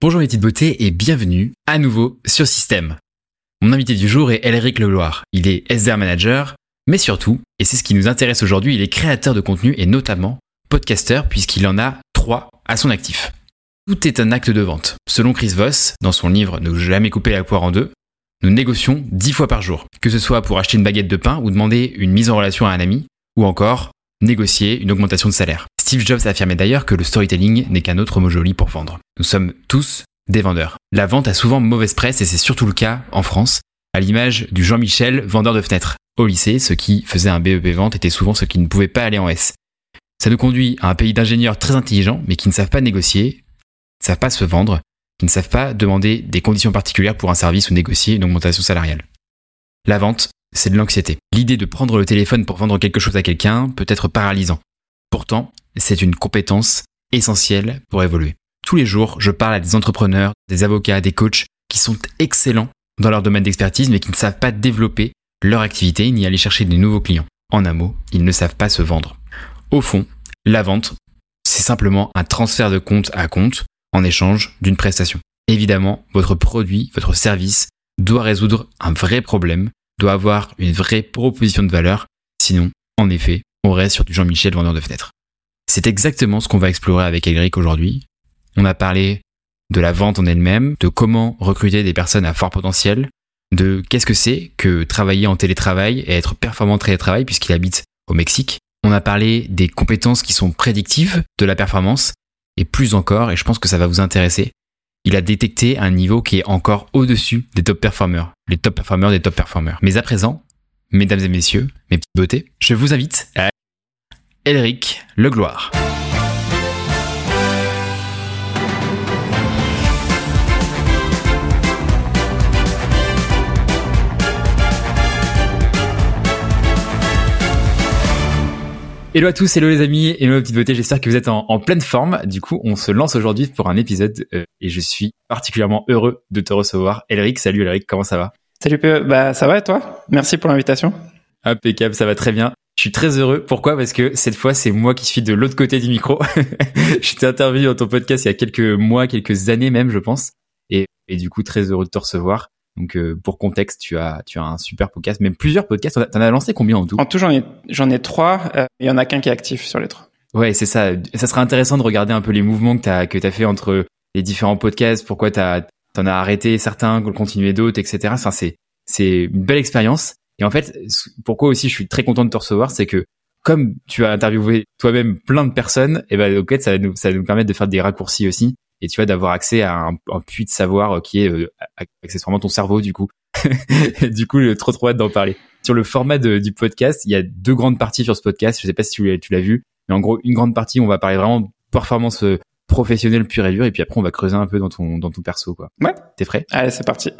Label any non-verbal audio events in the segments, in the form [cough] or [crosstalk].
Bonjour mes petites beautés et bienvenue à nouveau sur Système. Mon invité du jour est Elric Legloire. Il est SDR manager, mais surtout, et c'est ce qui nous intéresse aujourd'hui, il est créateur de contenu et notamment podcaster puisqu'il en a trois à son actif. Tout est un acte de vente. Selon Chris Voss, dans son livre Ne jamais couper la poire en deux, nous négocions dix fois par jour, que ce soit pour acheter une baguette de pain ou demander une mise en relation à un ami, ou encore négocier une augmentation de salaire. Steve Jobs affirmait d'ailleurs que le storytelling n'est qu'un autre mot joli pour vendre. Nous sommes tous des vendeurs. La vente a souvent mauvaise presse et c'est surtout le cas en France, à l'image du Jean-Michel, vendeur de fenêtres. Au lycée, ceux qui faisaient un BEP vente étaient souvent ceux qui ne pouvaient pas aller en S. Ça nous conduit à un pays d'ingénieurs très intelligents, mais qui ne savent pas négocier, ne savent pas se vendre, qui ne savent pas demander des conditions particulières pour un service ou négocier une augmentation salariale. La vente, c'est de l'anxiété. L'idée de prendre le téléphone pour vendre quelque chose à quelqu'un peut être paralysant. Pourtant, c'est une compétence essentielle pour évoluer. Tous les jours, je parle à des entrepreneurs, des avocats, des coachs qui sont excellents dans leur domaine d'expertise mais qui ne savent pas développer leur activité ni aller chercher des nouveaux clients. En un mot, ils ne savent pas se vendre. Au fond, la vente, c'est simplement un transfert de compte à compte en échange d'une prestation. Évidemment, votre produit, votre service doit résoudre un vrai problème, doit avoir une vraie proposition de valeur, sinon, en effet, on reste sur du Jean-Michel vendeur de fenêtres. C'est exactement ce qu'on va explorer avec Elric aujourd'hui. On a parlé de la vente en elle-même, de comment recruter des personnes à fort potentiel, de qu'est-ce que c'est que travailler en télétravail et être performant en télétravail puisqu'il habite au Mexique. On a parlé des compétences qui sont prédictives de la performance et plus encore, et je pense que ça va vous intéresser, il a détecté un niveau qui est encore au-dessus des top performers, les top performers des top performers. Mais à présent, mesdames et messieurs, mes petites beautés, je vous invite à Elric Legloire. Hello à tous, hello les amis, hello mes petites beautés, j'espère que vous êtes en, pleine forme. Du coup, on se lance aujourd'hui pour un épisode euh, et je suis particulièrement heureux de te recevoir. Elric, salut Elric, comment ça va? Salut PE, bah ça va et toi? Merci pour l'invitation. Impeccable, ça va très bien. Je suis très heureux. Pourquoi? Parce que cette fois, c'est moi qui suis de l'autre côté du micro. [laughs] je t'ai interviewé dans ton podcast il y a quelques mois, quelques années même, je pense. Et, et du coup, très heureux de te recevoir. Donc euh, pour contexte, tu as tu as un super podcast, même plusieurs podcasts. T'en as lancé combien en tout? En tout, j'en ai j'en ai trois. Euh, il y en a qu'un qui est actif sur les trois. Ouais, c'est ça. Ça serait intéressant de regarder un peu les mouvements que t'as que t'as fait entre les différents podcasts. Pourquoi t'as t'en as arrêté certains, continué d'autres, etc. Enfin, c'est c'est une belle expérience. Et en fait, pourquoi aussi je suis très content de te recevoir, c'est que comme tu as interviewé toi-même plein de personnes, et eh ben ok, ça va nous ça va nous permettre de faire des raccourcis aussi et tu vois d'avoir accès à un, puits de savoir euh, qui est euh, accessoirement ton cerveau du coup. [laughs] du coup, trop trop hâte d'en parler. Sur le format du podcast, il y a deux grandes parties sur ce podcast. Je sais pas si tu l'as vu, mais en gros, une grande partie, on va parler vraiment performance euh, professionnelle pure et dure, et puis après, on va creuser un peu dans ton dans ton perso, quoi. Ouais. T'es prêt? Allez, c'est parti.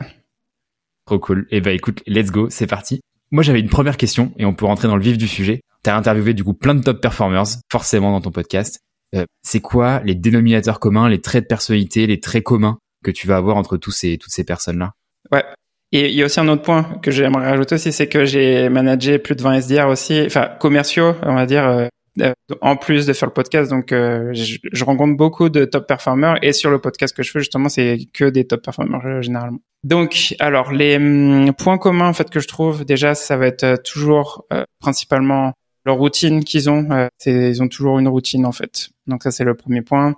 Trop cool. Et eh ben écoute, let's go, c'est parti. Moi, j'avais une première question, et on peut rentrer dans le vif du sujet. T'as interviewé du coup plein de top performers, forcément dans ton podcast. Euh, c'est quoi les dénominateurs communs, les traits de personnalité, les traits communs que tu vas avoir entre tous ces, toutes ces personnes-là? Ouais. Et il y a aussi un autre point que j'aimerais rajouter aussi, c'est que j'ai managé plus de 20 SDR aussi, enfin commerciaux, on va dire, euh, euh, en plus de faire le podcast. Donc, je, je, rencontre beaucoup de top performers et sur le podcast que je fais justement, c'est que des top performers généralement. Donc, alors les hum, points communs en fait que je trouve déjà, ça va être toujours principalement leur routine qu'ils ont. Euh, ils ont toujours une routine en fait. Donc ça c'est le premier point.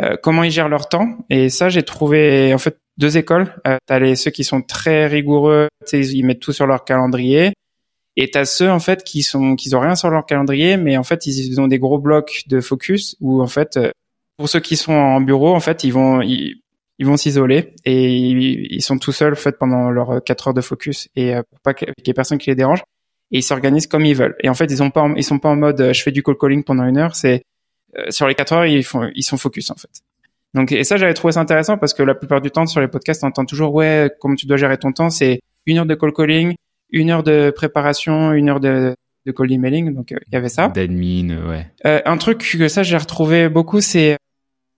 Euh, comment ils gèrent leur temps Et ça j'ai trouvé en fait deux écoles. Euh, t'as les ceux qui sont très rigoureux, ils mettent tout sur leur calendrier. Et t'as ceux en fait qui sont qui ont rien sur leur calendrier, mais en fait ils, ont des gros blocs de focus où en fait pour ceux qui sont en bureau en fait ils vont ils, vont s'isoler et ils, sont tout seuls en fait pendant leurs quatre heures de focus et pour pas qu'il y ait personne qui les dérange et ils s'organisent comme ils veulent. Et en fait, ils ont pas, ils sont pas en mode euh, je fais du call calling pendant une heure. C'est euh, sur les quatre heures, ils font, ils sont focus en fait. Donc et ça, j'avais trouvé ça intéressant parce que la plupart du temps sur les podcasts, on entend toujours ouais, comment tu dois gérer ton temps, c'est une heure de call calling, une heure de préparation, une heure de de call emailing. Donc euh, il y avait ça. D'admin, ouais. Euh, un truc que ça j'ai retrouvé beaucoup, c'est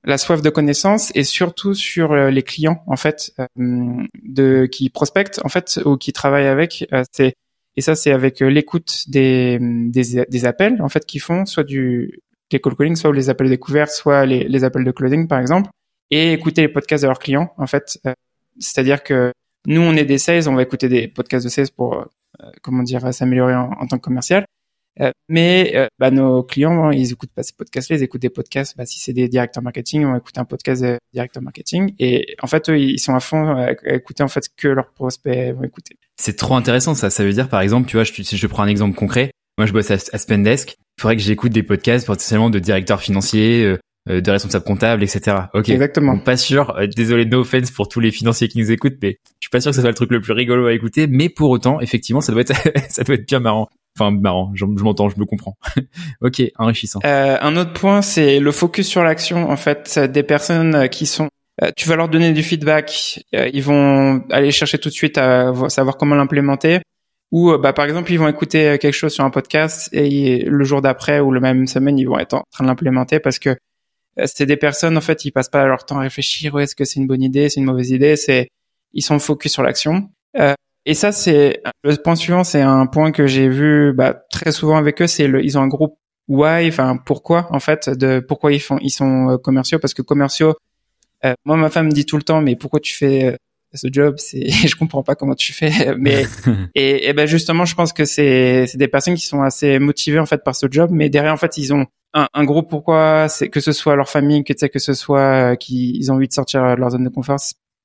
la soif de connaissance et surtout sur les clients en fait de qui prospectent en fait ou qui travaillent avec. c'est et ça, c'est avec euh, l'écoute des, des, des, appels en fait qu'ils font, soit du des call calling, soit les appels découverts, soit les, les appels de closing par exemple. et écouter les podcasts de leurs clients en fait. C'est-à-dire que nous, on est des sales, on va écouter des podcasts de sales pour comment dire s'améliorer en, tant que commercial. Euh, mais euh, bah, nos clients, hein, ils écoutent pas ces podcasts-là, ils écoutent des podcasts. Bah, si c'est des directeurs marketing, on va écouter un podcast de directeur marketing. Et en fait, eux, ils sont à fond à écouter en fait que leurs prospects vont écouter. C'est trop intéressant ça. Ça veut dire, par exemple, tu vois, je, si je prends un exemple concret, moi je bosse à, à Spendesk, il faudrait que j'écoute des podcasts potentiellement de directeurs financiers, euh, euh, de responsables comptables, etc. Ok. Exactement. pas sûr. désolé, no offense pour tous les financiers qui nous écoutent, mais je suis pas sûr que ce soit le truc le plus rigolo à écouter. Mais pour autant, effectivement, ça doit être [laughs] ça doit être bien marrant. Enfin, marrant, je, m'entends, je me comprends. [laughs] ok, enrichissant. Euh, un autre point, c'est le focus sur l'action. En fait, des personnes qui sont, euh, tu vas leur donner du feedback, euh, ils vont aller chercher tout de suite à savoir comment l'implémenter. Ou, euh, bah, par exemple, ils vont écouter quelque chose sur un podcast et le jour d'après ou le même semaine, ils vont être en train de l'implémenter parce que c'est des personnes, en fait, ils passent pas leur temps à réfléchir, est-ce que c'est une bonne idée, c'est une mauvaise idée, c'est, ils sont focus sur l'action. Euh, et ça, c'est le point suivant, c'est un point que j'ai vu bah, très souvent avec eux. C'est le, ils ont un groupe why, enfin pourquoi en fait, de pourquoi ils font, ils sont euh, commerciaux parce que commerciaux. Euh, moi, ma femme me dit tout le temps, mais pourquoi tu fais euh, ce job C'est, [laughs] je comprends pas comment tu fais. Mais [laughs] et, et ben justement, je pense que c'est c'est des personnes qui sont assez motivées en fait par ce job, mais derrière en fait ils ont un, un gros pourquoi, c'est que ce soit leur famille, que tu sais que ce soit qu'ils ont envie de sortir de leur zone de confort.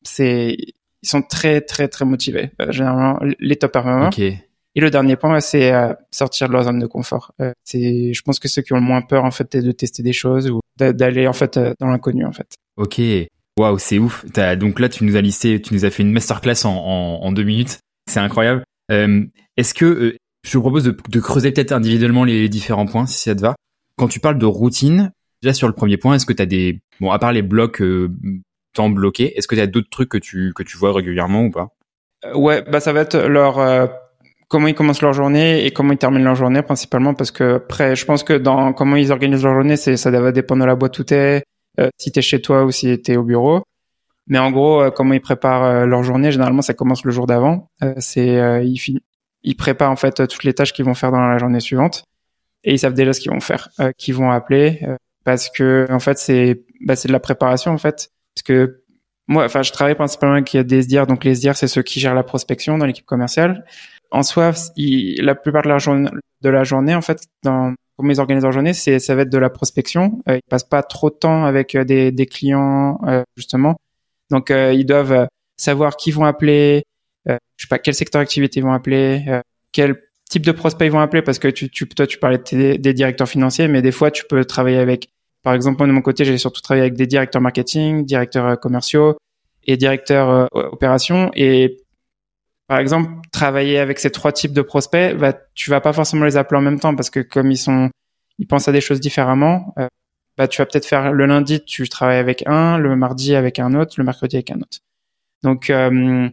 C'est ils sont très très très motivés. Euh, généralement, les top performers. Okay. Et le dernier point, c'est euh, sortir de leur zone de confort. Euh, c'est, je pense que ceux qui ont le moins peur en fait, c'est de tester des choses ou d'aller en fait dans l'inconnu en fait. Ok. Waouh, c'est ouf. Donc là, tu nous as listé, tu nous as fait une masterclass en, deux minutes. C'est incroyable. Euh, Est-ce que je te propose de, creuser peut-être individuellement les différents points, si ça te va. Quand tu parles de routine, déjà sur le premier point, est-ce que tu as des bon à part les blocs temps bloqué. Est-ce que tu as d'autres trucs que tu que tu vois régulièrement ou pas? Euh, Ouais, bah ça va être leur euh, comment ils commencent leur journée et comment ils terminent leur journée principalement parce que après je pense que dans comment ils organisent leur journée, ça va dépendre de la boîte où t'es, euh, si t'es chez toi ou si t'es au bureau. Mais en gros, euh, comment ils préparent leur journée, généralement ça commence le jour d'avant. c'est ils ils préparent en fait toutes les tâches qu'ils vont faire dans la journée suivante et ils savent déjà ce qu'ils vont faire, qu'ils vont appeler parce que en fait c'est bah, c'est de la préparation en fait parce que moi, enfin, je travaille principalement avec des SDR. Donc, les SDR, c'est ceux qui gèrent la prospection dans l'équipe commerciale. En soi, la plupart de la, journée, de la journée, en fait, dans comment ils organisent leur journée, c'est ça va être de la prospection. Euh, ils passent pas trop de temps avec euh, des, des clients, euh, justement. Donc, ils doivent savoir qui vont appeler, je sais pas quel secteur d'activité ils vont appeler, quel type de prospect ils vont appeler, parce que tu, tu, toi, tu parlais des, des directeurs financiers, mais des fois, tu peux travailler avec par exemple, moi, de mon côté, j'ai surtout travaillé avec des directeurs marketing, directeurs commerciaux et directeurs opérations. Et par exemple, travailler avec ces trois types de prospects, bah, tu vas pas forcément les appeler en même temps parce que comme ils sont, ils pensent à des choses différemment. Euh, bah, tu vas peut-être faire le lundi, tu travailles avec un, le mardi avec un autre, le mercredi avec un autre. Donc, euh,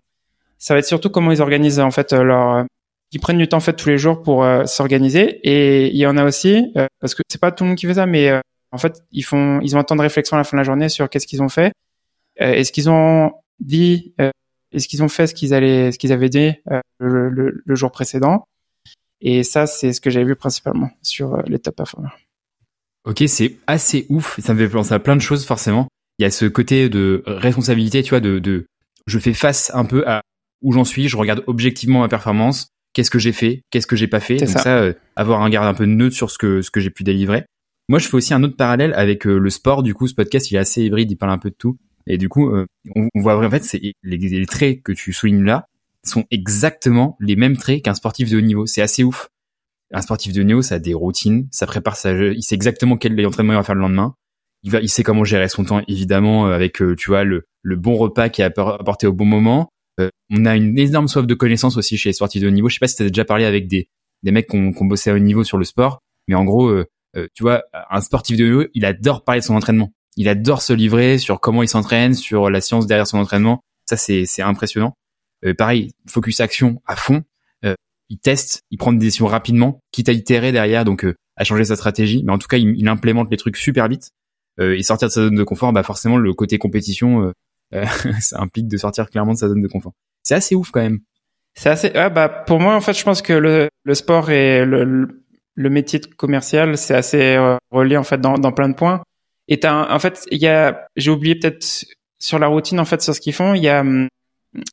ça va être surtout comment ils organisent en fait leur, ils prennent du temps en fait tous les jours pour s'organiser. Et il y en a aussi, parce que c'est pas tout le monde qui fait ça, mais en fait, ils font, ils ont un temps de réflexion à la fin de la journée sur qu'est-ce qu'ils ont fait, euh, est-ce qu'ils ont dit, euh, est-ce qu'ils ont fait ce qu'ils allaient, ce qu'ils avaient dit euh, le, jour précédent. Et ça, c'est ce que j'avais vu principalement sur les top performers. Ok, c'est assez ouf. Ça me fait penser à plein de choses forcément. Il y a ce côté de responsabilité, tu vois, de, de je fais face un peu à où j'en suis, je regarde objectivement ma performance, qu'est-ce que j'ai fait, qu'est-ce que j'ai pas fait? Donc ça, avoir un regard un peu neutre sur ce que ce que j'ai pu délivrer. Moi, je fais aussi un autre parallèle avec euh, le sport. Du coup, ce podcast, il est assez hybride, il parle un peu de tout. Et du coup, euh, on, voit en fait, c'est les, les, traits que tu soulignes là sont exactement les mêmes traits qu'un sportif de haut niveau. C'est assez ouf. Un sportif de haut niveau, ça a des routines, ça prépare sa, il sait exactement quel entraînement il va faire le lendemain. Il va, il sait comment gérer son temps, évidemment, euh, avec tu vois le, le bon repas qui est apporté au bon moment. on a une énorme soif de connaissances aussi chez les sportifs de haut niveau. Je sais pas si tu as déjà parlé avec des, des mecs qui ont, bossé à haut niveau sur le sport, mais en gros, euh, tu vois, un sportif de haut, il adore parler de son entraînement. Il adore se livrer sur comment il s'entraîne, sur la science derrière son entraînement. Ça, c'est impressionnant. Euh, pareil, focus action à fond. Euh, il teste, il prend des décisions rapidement, quitte à itérer derrière, donc à changer sa stratégie. Mais en tout cas, il, implémente les trucs super vite. et sortir de sa zone de confort, bah forcément, le côté compétition, [laughs] ça implique de sortir clairement de sa zone de confort. C'est assez ouf quand même. C'est assez. Ah bah pour moi, en fait, je pense que le, le sport et le le métier commercial, c'est assez euh, relié en fait dans, dans, plein de points. Et en fait, il y a, j'ai oublié peut-être sur la routine, en fait, sur ce qu'ils font, il y a hum,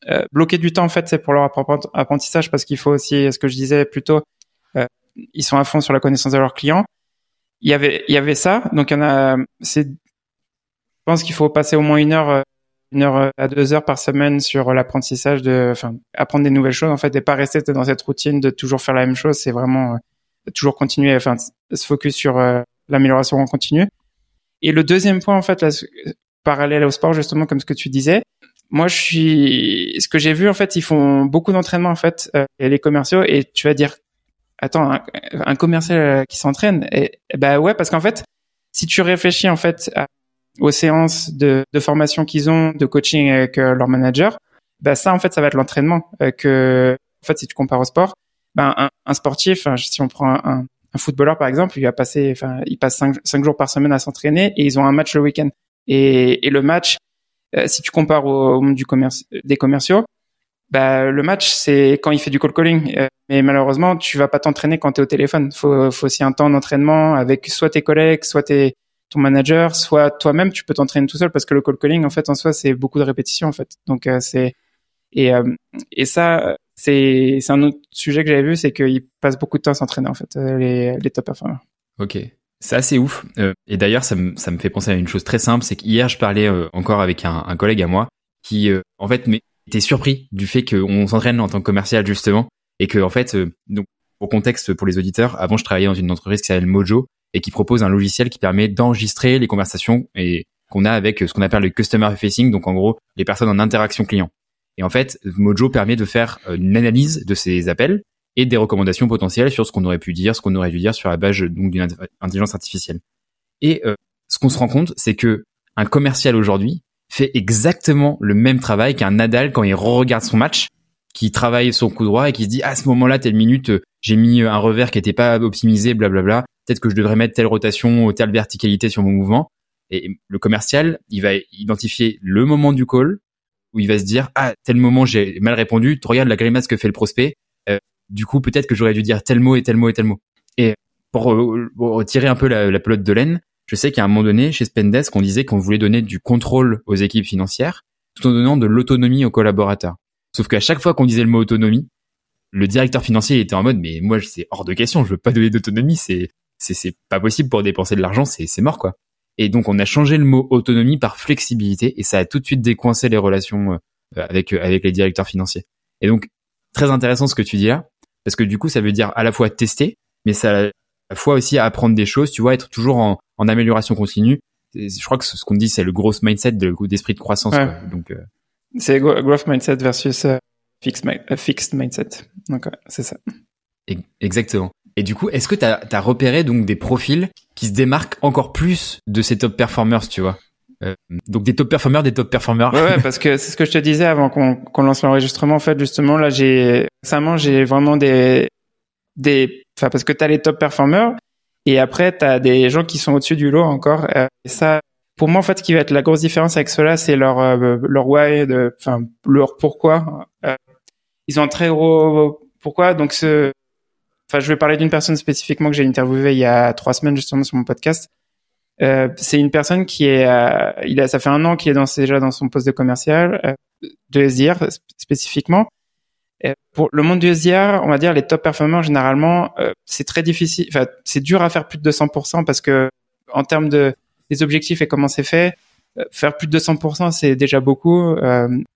euh, bloquer du temps, en fait, c'est pour leur apprentissage parce qu'il faut aussi, ce que je disais plus tôt, euh, ils sont à fond sur la connaissance de leurs clients. Il y avait, il y avait ça. Donc, il y en a, c'est, je pense qu'il faut passer au moins une heure, euh, une heure à deux heures par semaine sur l'apprentissage de, enfin, apprendre des nouvelles choses, en fait, et pas rester dans cette routine de toujours faire la même chose. C'est vraiment, toujours continuer, enfin, se focus sur l'amélioration en continu. Et le deuxième point, en fait, là, parallèle au sport, justement, comme ce que tu disais, moi, je suis, ce que j'ai vu, en fait, ils font beaucoup d'entraînement, en fait, euh, les commerciaux, et tu vas dire, attends, un, commercial euh, qui s'entraîne, et, bah ouais, parce qu'en fait, si tu réfléchis, en fait, aux séances de, de formation qu'ils ont, de coaching avec euh, leur manager, bah ça, en fait, ça va être l'entraînement, que, en fait, si tu compares au sport, ben un, un sportif, si on prend un, un footballeur par exemple, il va passer, enfin, il passe cinq, cinq jours par semaine à s'entraîner et ils ont un match le week-end. Et, et, le match, euh, si tu compares au, monde du commerce, des commerciaux, bah, le match c'est quand il fait du call calling. Euh, mais malheureusement, tu vas pas t'entraîner quand tu es au téléphone. Faut, faut aussi un temps d'entraînement avec soit tes collègues, soit tes, ton manager, soit toi-même. Tu peux t'entraîner tout seul parce que le call calling, en fait, en soi, c'est beaucoup de répétitions, en fait. Donc euh, c'est et et ça, c'est un autre sujet que j'avais vu, c'est qu'ils passent beaucoup de temps à s'entraîner en fait, les les top performers. Ok. C'est assez ouf. Euh, et d'ailleurs, ça me, fait penser à une chose très simple, c'est qu'hier, je parlais euh, encore avec un, collègue à moi qui, euh, en fait, était surpris du fait qu'on s'entraîne en tant que commercial, justement, et que, en fait, donc, pour contexte pour les auditeurs, avant, je travaillais dans une entreprise qui s'appelle Mojo et qui propose un logiciel qui permet d'enregistrer les conversations et qu'on a avec ce qu'on appelle le customer facing, donc en gros, les personnes en interaction client. Et en fait, Mojo permet de faire une analyse de ces appels et des recommandations potentielles sur ce qu'on aurait pu dire, ce qu'on aurait dû dire sur la base donc d'une intelligence artificielle. Et euh, ce qu'on se rend compte, c'est que un commercial aujourd'hui fait exactement le même travail qu'un Nadal quand il re-regarde son match, qui travaille son coup droit et qui se dit ah, à ce moment-là telle minute euh, j'ai mis un revers qui n'était pas optimisé, blablabla. Peut-être que je devrais mettre telle rotation telle verticalité sur mon mouvement. Et le commercial, il va identifier le moment du call où il va se dire ah tel moment j'ai mal répondu. Tu regardes la grimace que fait le prospect. Euh, du coup, peut-être que j'aurais dû dire tel mot et tel mot et tel mot. Et pour, retirer un peu la, la pelote de laine, je sais qu'à un moment donné, chez Spendesk, on disait qu'on voulait donner du contrôle aux équipes financières tout en donnant de l'autonomie aux collaborateurs. Sauf qu'à chaque fois qu'on disait le mot autonomie, le directeur financier était en mode mais moi c'est hors de question, je veux pas donner d'autonomie, c'est c'est pas possible pour dépenser de l'argent, c'est mort quoi. Et donc on a changé le mot autonomie par flexibilité et ça a tout de suite décoincé les relations euh, avec avec les directeurs financiers. Et donc très intéressant ce que tu dis là parce que du coup, ça veut dire à la fois tester, mais ça à la fois aussi apprendre des choses, tu vois, être toujours en, en amélioration continue. je crois que ce qu'on dit, c'est le growth mindset d'esprit de, croissance. Donc, euh, c'est growth mindset versus euh, fixed, euh, fixed mindset. Donc, c'est ça. Exactement. Et du coup, est-ce que tu as, repéré donc des profils qui se démarquent encore plus de ces top performers, tu vois? Euh, donc des top performers, des top performers. Ouais, [laughs] parce que c'est ce que je te disais avant qu'on lance l'enregistrement. En fait, justement, là, j'ai récemment, j'ai vraiment des des, enfin, parce que t'as les top performers et après t'as des gens qui sont au-dessus du lot encore. Euh, et ça, pour moi, en fait, ce qui va être la grosse différence avec cela, c'est leur euh, leur why, enfin leur pourquoi. ils ont un très gros pourquoi. Donc ce, enfin, je vais parler d'une personne spécifiquement que j'ai interviewée il y a trois semaines justement sur mon podcast. Euh, c'est une personne qui est, euh, il a, ça fait un an qu'il est dans, déjà dans son poste de commercial euh, de SDR spécifiquement. pour le monde du SDR, on va dire les top performers généralement, c'est très difficile. Enfin, c'est dur à faire plus de 200% parce que en termes de des objectifs et comment c'est fait, faire plus de 200%, c'est déjà beaucoup.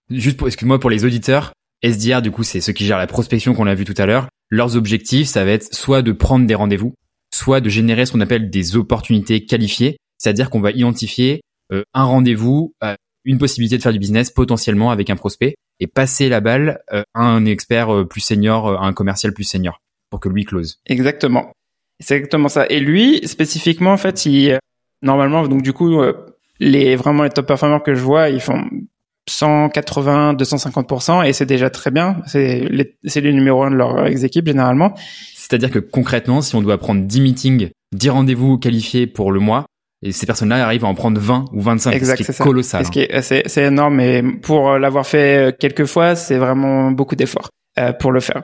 Juste pour, excuse-moi pour les auditeurs, SDR du coup c'est ceux qui gèrent la prospection qu'on a vu tout à l'heure. Leurs objectifs, ça va être soit de prendre des rendez-vous, soit de générer ce qu'on appelle des opportunités qualifiées, c'est-à-dire qu'on va identifier euh, un rendez-vous, euh, une possibilité de faire du business potentiellement avec un prospect et passer la balle euh, à un expert plus senior, à un commercial plus senior pour que lui close. Exactement. C'est exactement ça. Et lui, spécifiquement, en fait, il, normalement, donc du coup, les vraiment les top performers que je vois, ils font 180, 250%, et c'est déjà très bien. C'est les, c'est les numéros un de leur équipe généralement. C'est-à-dire que concrètement, si on doit prendre 10 meetings, 10 rendez-vous qualifiés pour le mois, et ces personnes-là arrivent à en prendre 20 ou 25, exact, ce qui est, colossal. Hein. C'est énorme, mais pour l'avoir fait euh, quelques fois, c'est vraiment beaucoup d'efforts euh, pour le faire.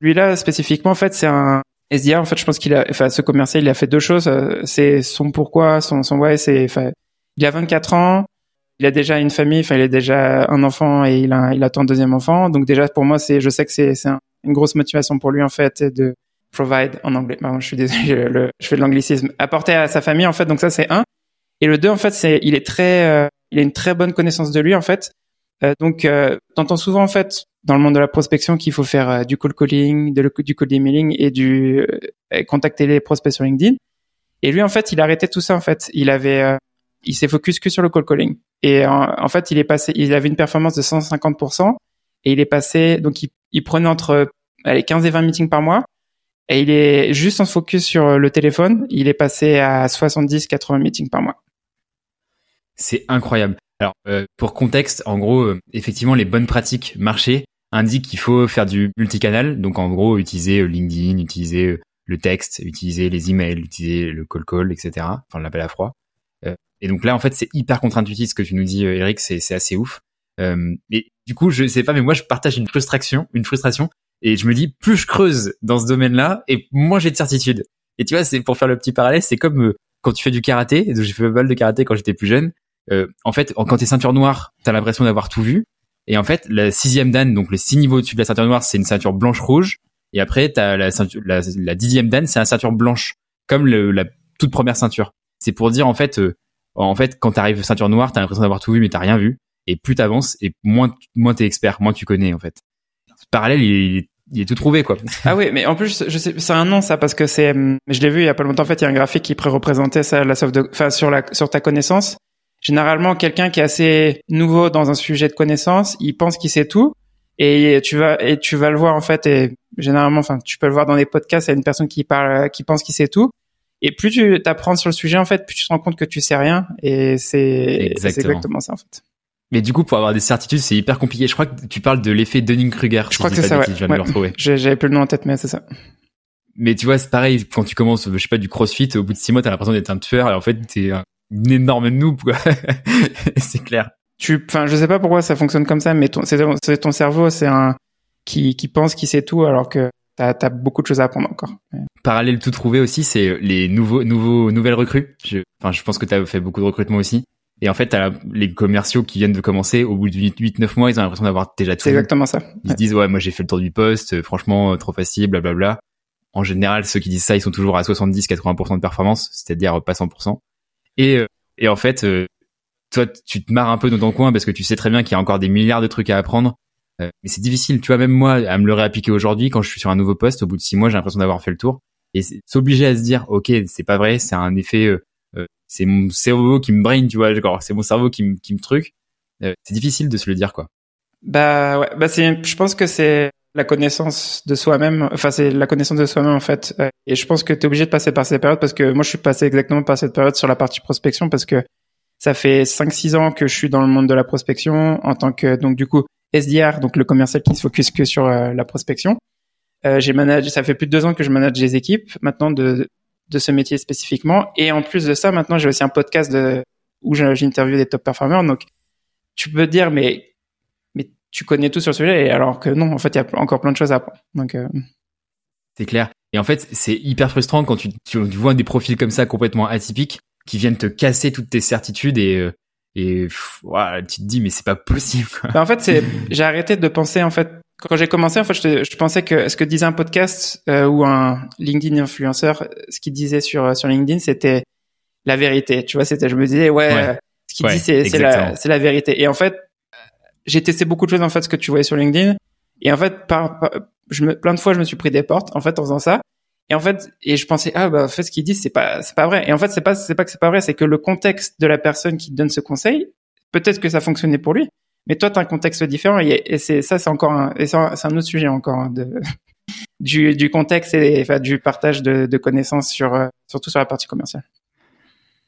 Lui là spécifiquement, en fait, c'est un SDR, en fait, je pense qu'il a, enfin, ce commercial, il a fait deux choses. C'est son pourquoi, son, son why, c'est, enfin, il a 24 ans, il a déjà une famille, enfin, il a déjà un enfant et il a, il attend un deuxième enfant. Donc déjà, pour moi, c'est, je sais que c'est, c'est une grosse motivation pour lui, en fait, de provide en anglais. Pardon, je suis désolé, fais de l'anglicisme. Apporter à sa famille, en fait. Donc ça, c'est un. Et le deux, en fait, c'est, il est très, euh, il a une très bonne connaissance de lui, en fait. Euh, donc, euh, t'entends souvent, en fait, dans le monde de la prospection, qu'il faut faire euh, du cold calling, du cold emailing et du euh, contacter les prospects sur LinkedIn. Et lui, en fait, il a arrêté tout ça, en fait. Il avait, il s'est focus que sur le cold calling. Et en, fait, il est passé, il avait une performance de 150% et il est passé, donc il, il prenait entre allez, 15 et 20 meetings par mois. Et il est juste en focus sur le téléphone. Il est passé à 70-80 meetings par mois. C'est incroyable. Alors, euh, pour contexte, en gros, euh, effectivement, les bonnes pratiques marché indiquent qu'il faut faire du multicanal. Donc, en gros, utiliser euh, LinkedIn, utiliser le texte, utiliser les emails, utiliser le call call, etc. Enfin, l'appel à froid. Et donc là, en fait, c'est hyper contre-intuitif ce que tu nous dis, Eric. C'est assez ouf. mais du coup, je sais pas, mais moi, je partage une frustration, une frustration, et je me dis, plus je creuse dans ce domaine-là, et moins j'ai de certitude. Et tu vois, c'est pour faire le petit parallèle, c'est comme quand tu fais du karaté. J'ai fait pas mal de karaté quand j'étais plus jeune euh, en fait, quand t'es ceinture noire, t'as l'impression d'avoir tout vu. Et en fait, la sixième dan, donc les six niveaux au-dessus de la ceinture noire, c'est une ceinture blanche-rouge. Et après, t'as la, la, la dixième dan, c'est une ceinture blanche, comme la toute première ceinture. C'est pour dire en fait, euh, en fait, quand t'arrives ceinture noire, t'as l'impression d'avoir tout vu, mais t'as rien vu. Et plus t'avances, et moins, moins t'es expert, moins tu connais en fait. Ce parallèle, il est, tout trouvé quoi. [laughs] Ah oui, mais en plus, je sais, c'est un nom ça parce que c'est, je l'ai vu il y a pas longtemps. En fait, il y a un graphique qui pré-représentait ça, la soft de, enfin sur la, sur ta connaissance généralement quelqu'un qui est assez nouveau dans un sujet de connaissance, il pense qu'il sait tout et tu vas et tu vas le voir en fait et généralement enfin tu peux le voir dans des podcasts, il y a une personne qui parle qui pense qu'il sait tout et plus tu t'apprends sur le sujet en fait, plus tu te rends compte que tu sais rien et c'est exactement ça en fait. Mais du coup, pour avoir des certitudes, c'est hyper compliqué. Je crois que tu parles de l'effet Dunning-Kruger. Je crois que c'est ça, ouais. J'avais plus le nom en tête, mais c'est ça. Mais tu vois, c'est pareil, quand tu commences, je sais pas, du crossfit, au bout de six mois, t'as l'impression d'être un tueur, et en fait, t'es une énorme noob, quoi. [laughs] c'est clair. Tu, enfin, je sais pas pourquoi ça fonctionne comme ça, mais c'est ton cerveau, c'est un qui, qui pense qu'il sait tout, alors que t'as as beaucoup de choses à apprendre encore. Parallèle tout trouvé aussi, c'est les nouveaux, nouveaux, nouvelles recrues. Je, enfin, je pense que t'as fait beaucoup de recrutement aussi. Et en fait, t'as les commerciaux qui viennent de commencer, au bout de 8-9 mois, ils ont l'impression d'avoir déjà tout. C'est exactement ça. Ils se disent, ouais, moi j'ai fait le tour du poste, euh, franchement, trop facile, blablabla. En général, ceux qui disent ça, ils sont toujours à 70-80% de performance, c'est-à-dire pas 100%. Et, euh, et en fait, euh, toi, tu te marres un peu dans ton coin parce que tu sais très bien qu'il y a encore des milliards de trucs à apprendre. Euh, mais c'est difficile, tu vois, même moi, à me le réappliquer aujourd'hui, quand je suis sur un nouveau poste, au bout de six mois, j'ai l'impression d'avoir fait le tour. Et s'obliger à se dire, ok, c'est pas vrai, c'est un effet, c'est mon cerveau qui me brain, tu vois, c'est mon cerveau qui me, qui me truc. c'est difficile de se le dire, quoi. Bah ouais, bah c'est, je pense que c'est la connaissance de soi-même. Enfin, c'est la connaissance de soi-même en fait. Et je pense que tu es obligé de passer par ces périodes parce que moi, je suis passé exactement par cette période sur la partie prospection parce que ça fait 5-6 ans que je suis dans le monde de la prospection en tant que donc du coup SDR, donc le commercial qui se focus que sur euh, la prospection. Euh, j'ai managé, ça fait plus de deux ans que je manage des équipes maintenant de de ce métier spécifiquement. Et en plus de ça, maintenant j'ai aussi un podcast de où j'interviewe des top performers. Donc tu peux dire mais tu connais tout sur le sujet, alors que non, en fait, il y a encore plein de choses à apprendre. Donc, euh... c'est clair. Et en fait, c'est hyper frustrant quand tu, tu, vois des profils comme ça complètement atypiques qui viennent te casser toutes tes certitudes et euh, et tu te dis mais c'est pas possible. Quoi. Bah, en fait, c'est [laughs] j'ai arrêté de penser en fait quand j'ai commencé en fait je, je pensais que ce que disait un podcast euh, ou un LinkedIn influenceur, ce qu'il disait sur sur LinkedIn, c'était la vérité. Tu vois, c'était je me disais ouais, ce qu'il dit c'est c'est la c'est la vérité. Et en fait, j'ai testé beaucoup de choses en fait ce que tu voyais sur LinkedIn et en fait par, je me plein de fois je me suis pris des portes en fait en faisant ça et en fait et je pensais ah bah en fait ce qu'ils disent c'est pas c'est pas vrai et en fait c'est pas c'est pas que c'est pas vrai c'est que le contexte de la personne qui te donne ce conseil peut-être que ça fonctionnait pour lui mais toi tu as un contexte différent et, c'est ça c'est encore un c'est un, autre sujet encore hein, de [laughs] du, du contexte et enfin, du partage de, connaissances sur euh, surtout sur la partie commerciale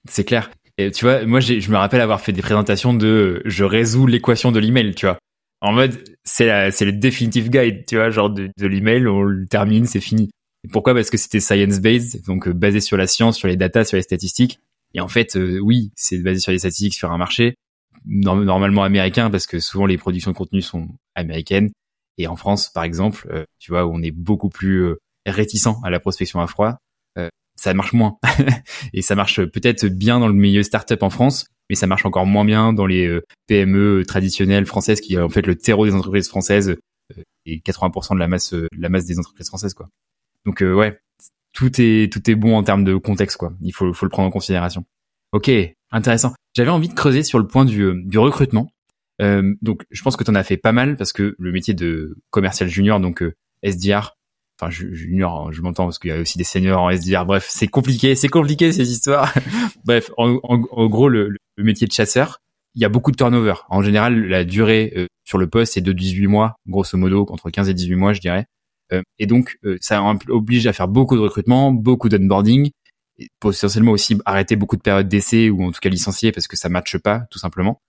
c'est clair et tu vois, moi, je me rappelle avoir fait des présentations de je résous l'équation de l'email, tu vois. En mode, c'est c'est le definitive guide, tu vois, genre de l'email, on le termine, c'est fini. Pourquoi? Parce que c'était science-based, donc euh, basé sur la science, sur les datas, sur les statistiques. Et en fait, euh, oui, c'est basé sur les statistiques, sur un marché normalement américain, parce que souvent les productions de contenu sont américaines. Et en France, par exemple, euh, tu vois, où on est beaucoup plus réticents à la prospection à froid, ça marche moins. [laughs] et ça marche peut-être bien dans le milieu startup en France, mais ça marche encore moins bien dans les PME traditionnelles françaises qui en fait le terreau des entreprises françaises et 80% de la masse la masse des entreprises françaises quoi. Donc ouais, tout est tout est bon en termes de contexte quoi. Il faut faut le prendre en considération. Ok, intéressant. J'avais envie de creuser sur le point du du recrutement. Euh, donc je pense que tu en as fait pas mal parce que le métier de commercial junior, donc euh, SDR, enfin junior, hein, je m'entends parce qu'il y a aussi des seniors en SDR. Bref, c'est compliqué, c'est compliqué ces histoires. [laughs] bref, en, en, gros le, le, métier de chasseur, il y a beaucoup de turnover. En général, la durée euh, sur le poste est de 18 mois, grosso modo, entre 15 et 18 mois, je dirais. Euh, et donc, euh, ça oblige à faire beaucoup de recrutement, beaucoup d'onboarding, potentiellement aussi arrêter beaucoup de périodes d'essai ou en tout cas licencier parce que ça matche pas, tout simplement.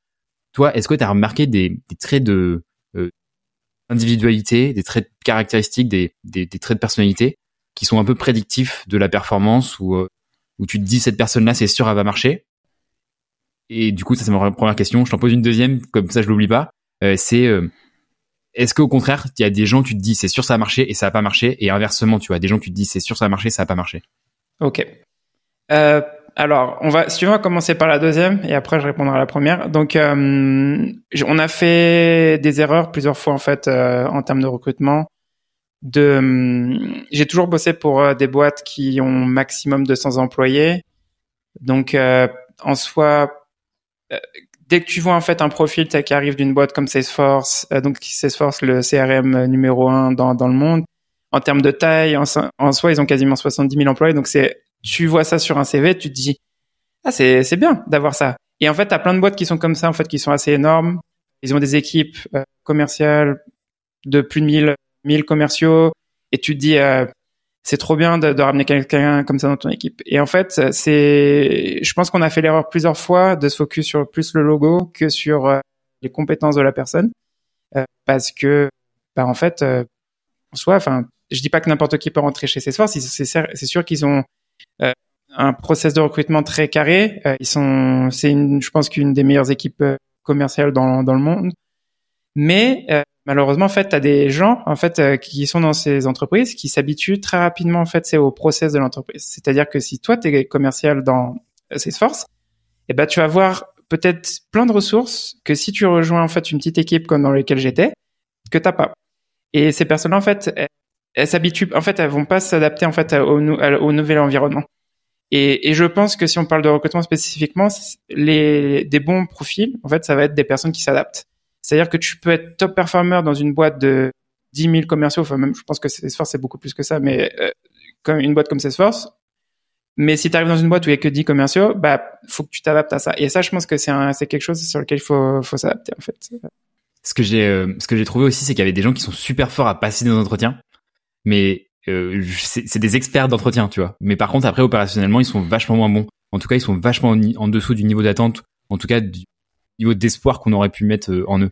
Toi, est-ce que tu as remarqué des, traits de euh, individualité, des traits caractéristiques, des, des, des, traits de personnalité qui sont un peu prédictifs de la performance ou où tu te dis cette personne-là, c'est sûr, elle va marcher? Et du coup, ça c'est ma première question. Je t'en pose une deuxième, comme ça je l'oublie pas. c'est est-ce qu'au contraire, il y a des gens, tu te dis, c'est sûr, ça a marché et ça a pas marché, et inversement, tu vois, des gens, tu te dis, c'est sûr, ça a marché, ça a pas marché. Ok. Euh, alors, on va, si tu veux, on va commencer par la deuxième, et après, je répondrai à la première. Donc, euh, on a fait des erreurs plusieurs fois en fait euh, en termes de recrutement. De, j'ai toujours bossé pour euh, des boîtes qui ont maximum de 200 employés. Donc, euh, en soi, dès que tu vois en fait un profil qui arrive d'une boîte comme Salesforce, euh, donc Salesforce le CRM numéro un dans, le monde, en termes de taille, en, soi ils ont quasiment 70 000 employés, donc c'est tu vois ça sur un CV, tu te dis ah c'est bien d'avoir ça. Et en fait t'as plein de boîtes qui sont comme ça en fait qui sont assez énormes. Ils ont des équipes euh, commerciales de plus de 1000 1000 commerciaux et tu te dis euh, c'est trop bien de, de ramener quelqu'un comme ça dans ton équipe. Et en fait, c'est, je pense qu'on a fait l'erreur plusieurs fois de se focus sur plus le logo que sur euh, les compétences de la personne, euh, parce que, bah, en fait, euh, en soi, enfin, je dis pas que n'importe qui peut rentrer chez Salesforce. C'est sûr qu'ils ont euh, un process de recrutement très carré. ils sont, c'est je pense qu'une des meilleures équipes commerciales dans, dans le monde. Mais malheureusement, en fait, tu as des gens en fait euh, qui sont dans ces entreprises qui s'habituent très rapidement en fait, c'est au process de l'entreprise. C'est-à-dire que si toi tu es commercial dans Salesforce, eh ben tu vas voir peut-être plein de ressources que si tu rejoins en fait une petite équipe comme dans laquelle j'étais, que t'as pas. Et ces personnes-là en fait, elles, s'habituent, en fait, elles vont pas s'adapter en fait au, au nouvel environnement. Et, et, je pense que si on parle de recrutement spécifiquement, les des bons profils, en fait, ça va être des personnes qui s'adaptent. C'est-à-dire que tu peux être top performer dans une boîte de 10 000 commerciaux, enfin même je pense que Salesforce c'est beaucoup plus que ça, mais euh, une boîte comme Salesforce. Mais si tu arrives dans une boîte où il y a que 10 commerciaux, bah faut que tu t'adaptes à ça. Et ça, je pense que c'est quelque chose sur lequel il faut faut s'adapter en fait. Ce que j'ai euh, ce que j'ai trouvé aussi, c'est qu'il y avait des gens qui sont super forts à passer des entretiens, mais euh, c'est des experts d'entretien, tu vois. Mais par contre, après opérationnellement, ils sont vachement moins bons. En tout cas, ils sont vachement en dessous du niveau d'attente, en tout cas niveau d'espoir qu'on aurait pu mettre euh, en eux.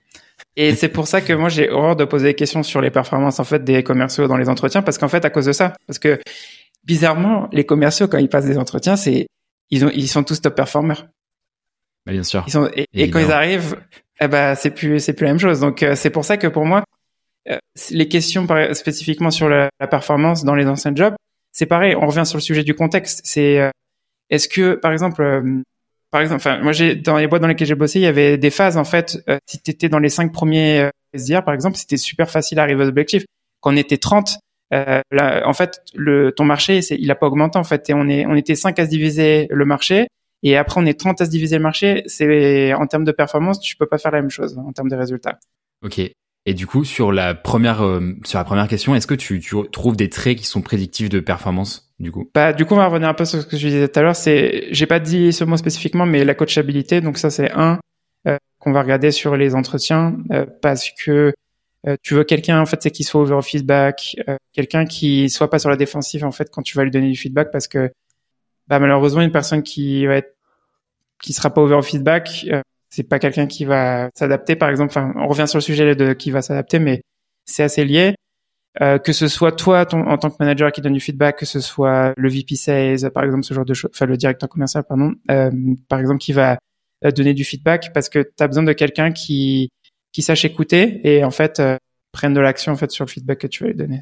Et c'est pour ça que moi j'ai horreur de poser des questions sur les performances en fait des commerciaux dans les entretiens parce qu'en fait à cause de ça parce que bizarrement les commerciaux quand ils passent des entretiens c'est ils ont ils sont tous top performers. Bah, bien sûr. Ils sont, et, quand ils arrivent eh ben c'est plus c'est plus la même chose donc euh, c'est pour ça que pour moi euh, les questions spécifiquement sur la, la, performance dans les anciens jobs c'est pareil on revient sur le sujet du contexte c'est est-ce que par exemple par exemple, enfin, moi, j'ai dans les boîtes dans lesquelles j'ai bossé, il y avait des phases en fait. Euh, si tu étais dans les cinq premiers euh, SDR, par exemple, c'était super facile à arriver aux objectifs. Quand on était 30, euh, là, en fait, le ton marché, c'est, il a pas augmenté en fait. Et on est, on était 5 à se diviser le marché, et après on est 30 à se diviser le marché. C'est en termes de performance, tu peux pas faire la même chose en termes de résultats. Ok. Et du coup, sur la première, euh, sur la première question, est-ce que tu, tu trouves des traits qui sont prédictifs de performance? Du coup Bah du coup on va revenir un peu sur ce que je disais tout à l'heure. C'est j'ai pas dit ce mot spécifiquement, mais la coachabilité. Donc ça c'est un euh, qu'on va regarder sur les entretiens euh, parce que euh, tu veux quelqu'un en fait c'est qui soit ouvert au feedback, quelqu'un qui soit pas sur la défensive en fait quand tu vas lui donner du feedback parce que bah malheureusement une personne qui va être qui sera pas ouvert au feedback, c'est pas quelqu'un qui va s'adapter par exemple. Enfin on revient sur le sujet de qui va s'adapter, mais c'est assez lié. Euh, que ce soit toi en tant que manager qui donne du feedback, que ce soit le VP Sales, par exemple, ce genre de choses, enfin le directeur commercial, pardon, euh, par exemple, qui va euh, donner du feedback parce que tu as besoin de quelqu'un qui qui sache écouter et en fait prenne de l'action en fait sur le feedback que tu vas lui donner.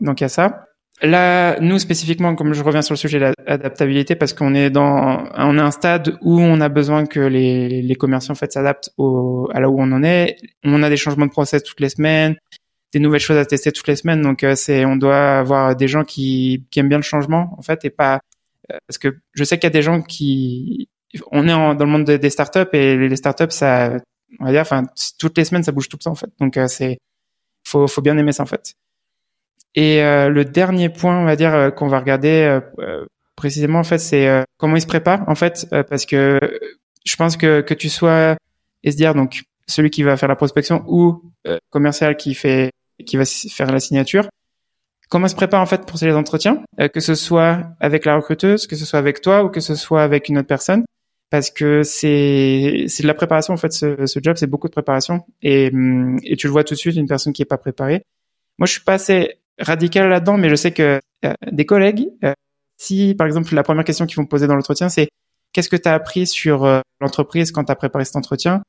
Donc il y a ça. Là, nous spécifiquement, comme je reviens sur le sujet de l'adaptabilité, parce qu'on est dans, on est un stade où on a besoin que les, les commerciaux en fait s'adaptent à là où on en est. On a des changements de process toutes les semaines, des nouvelles choses à tester toutes les semaines. Donc euh, c'est, on doit avoir des gens qui, qui aiment bien le changement en fait et pas euh, parce que je sais qu'il y a des gens qui, on est dans le monde des startups et les startups ça, on va dire, enfin toutes les semaines ça bouge tout le temps en fait. Donc euh, c'est, faut, faut bien aimer ça en fait. Et euh, le dernier point, on va dire, euh, qu'on va regarder euh, précisément, en fait, c'est comment il se prépare, en fait, parce que je pense que que tu sois SDR, donc celui qui va faire la prospection, ou commercial qui fait qui va faire la signature, comment se prépare en fait pour ces entretiens, que ce soit avec la recruteuse, que ce soit avec toi ou que ce soit avec une autre personne, parce que c'est c'est de la préparation en fait. Ce, job, c'est beaucoup de préparation et hum, et tu le vois tout de suite une personne qui est pas préparée. Moi, je suis pas assez radical là-dedans, mais je sais que euh, des collègues, euh, si par exemple la première question qu'ils vont me poser dans l'entretien, c'est qu'est-ce que tu as appris sur euh, l'entreprise quand tu as préparé cet entretien?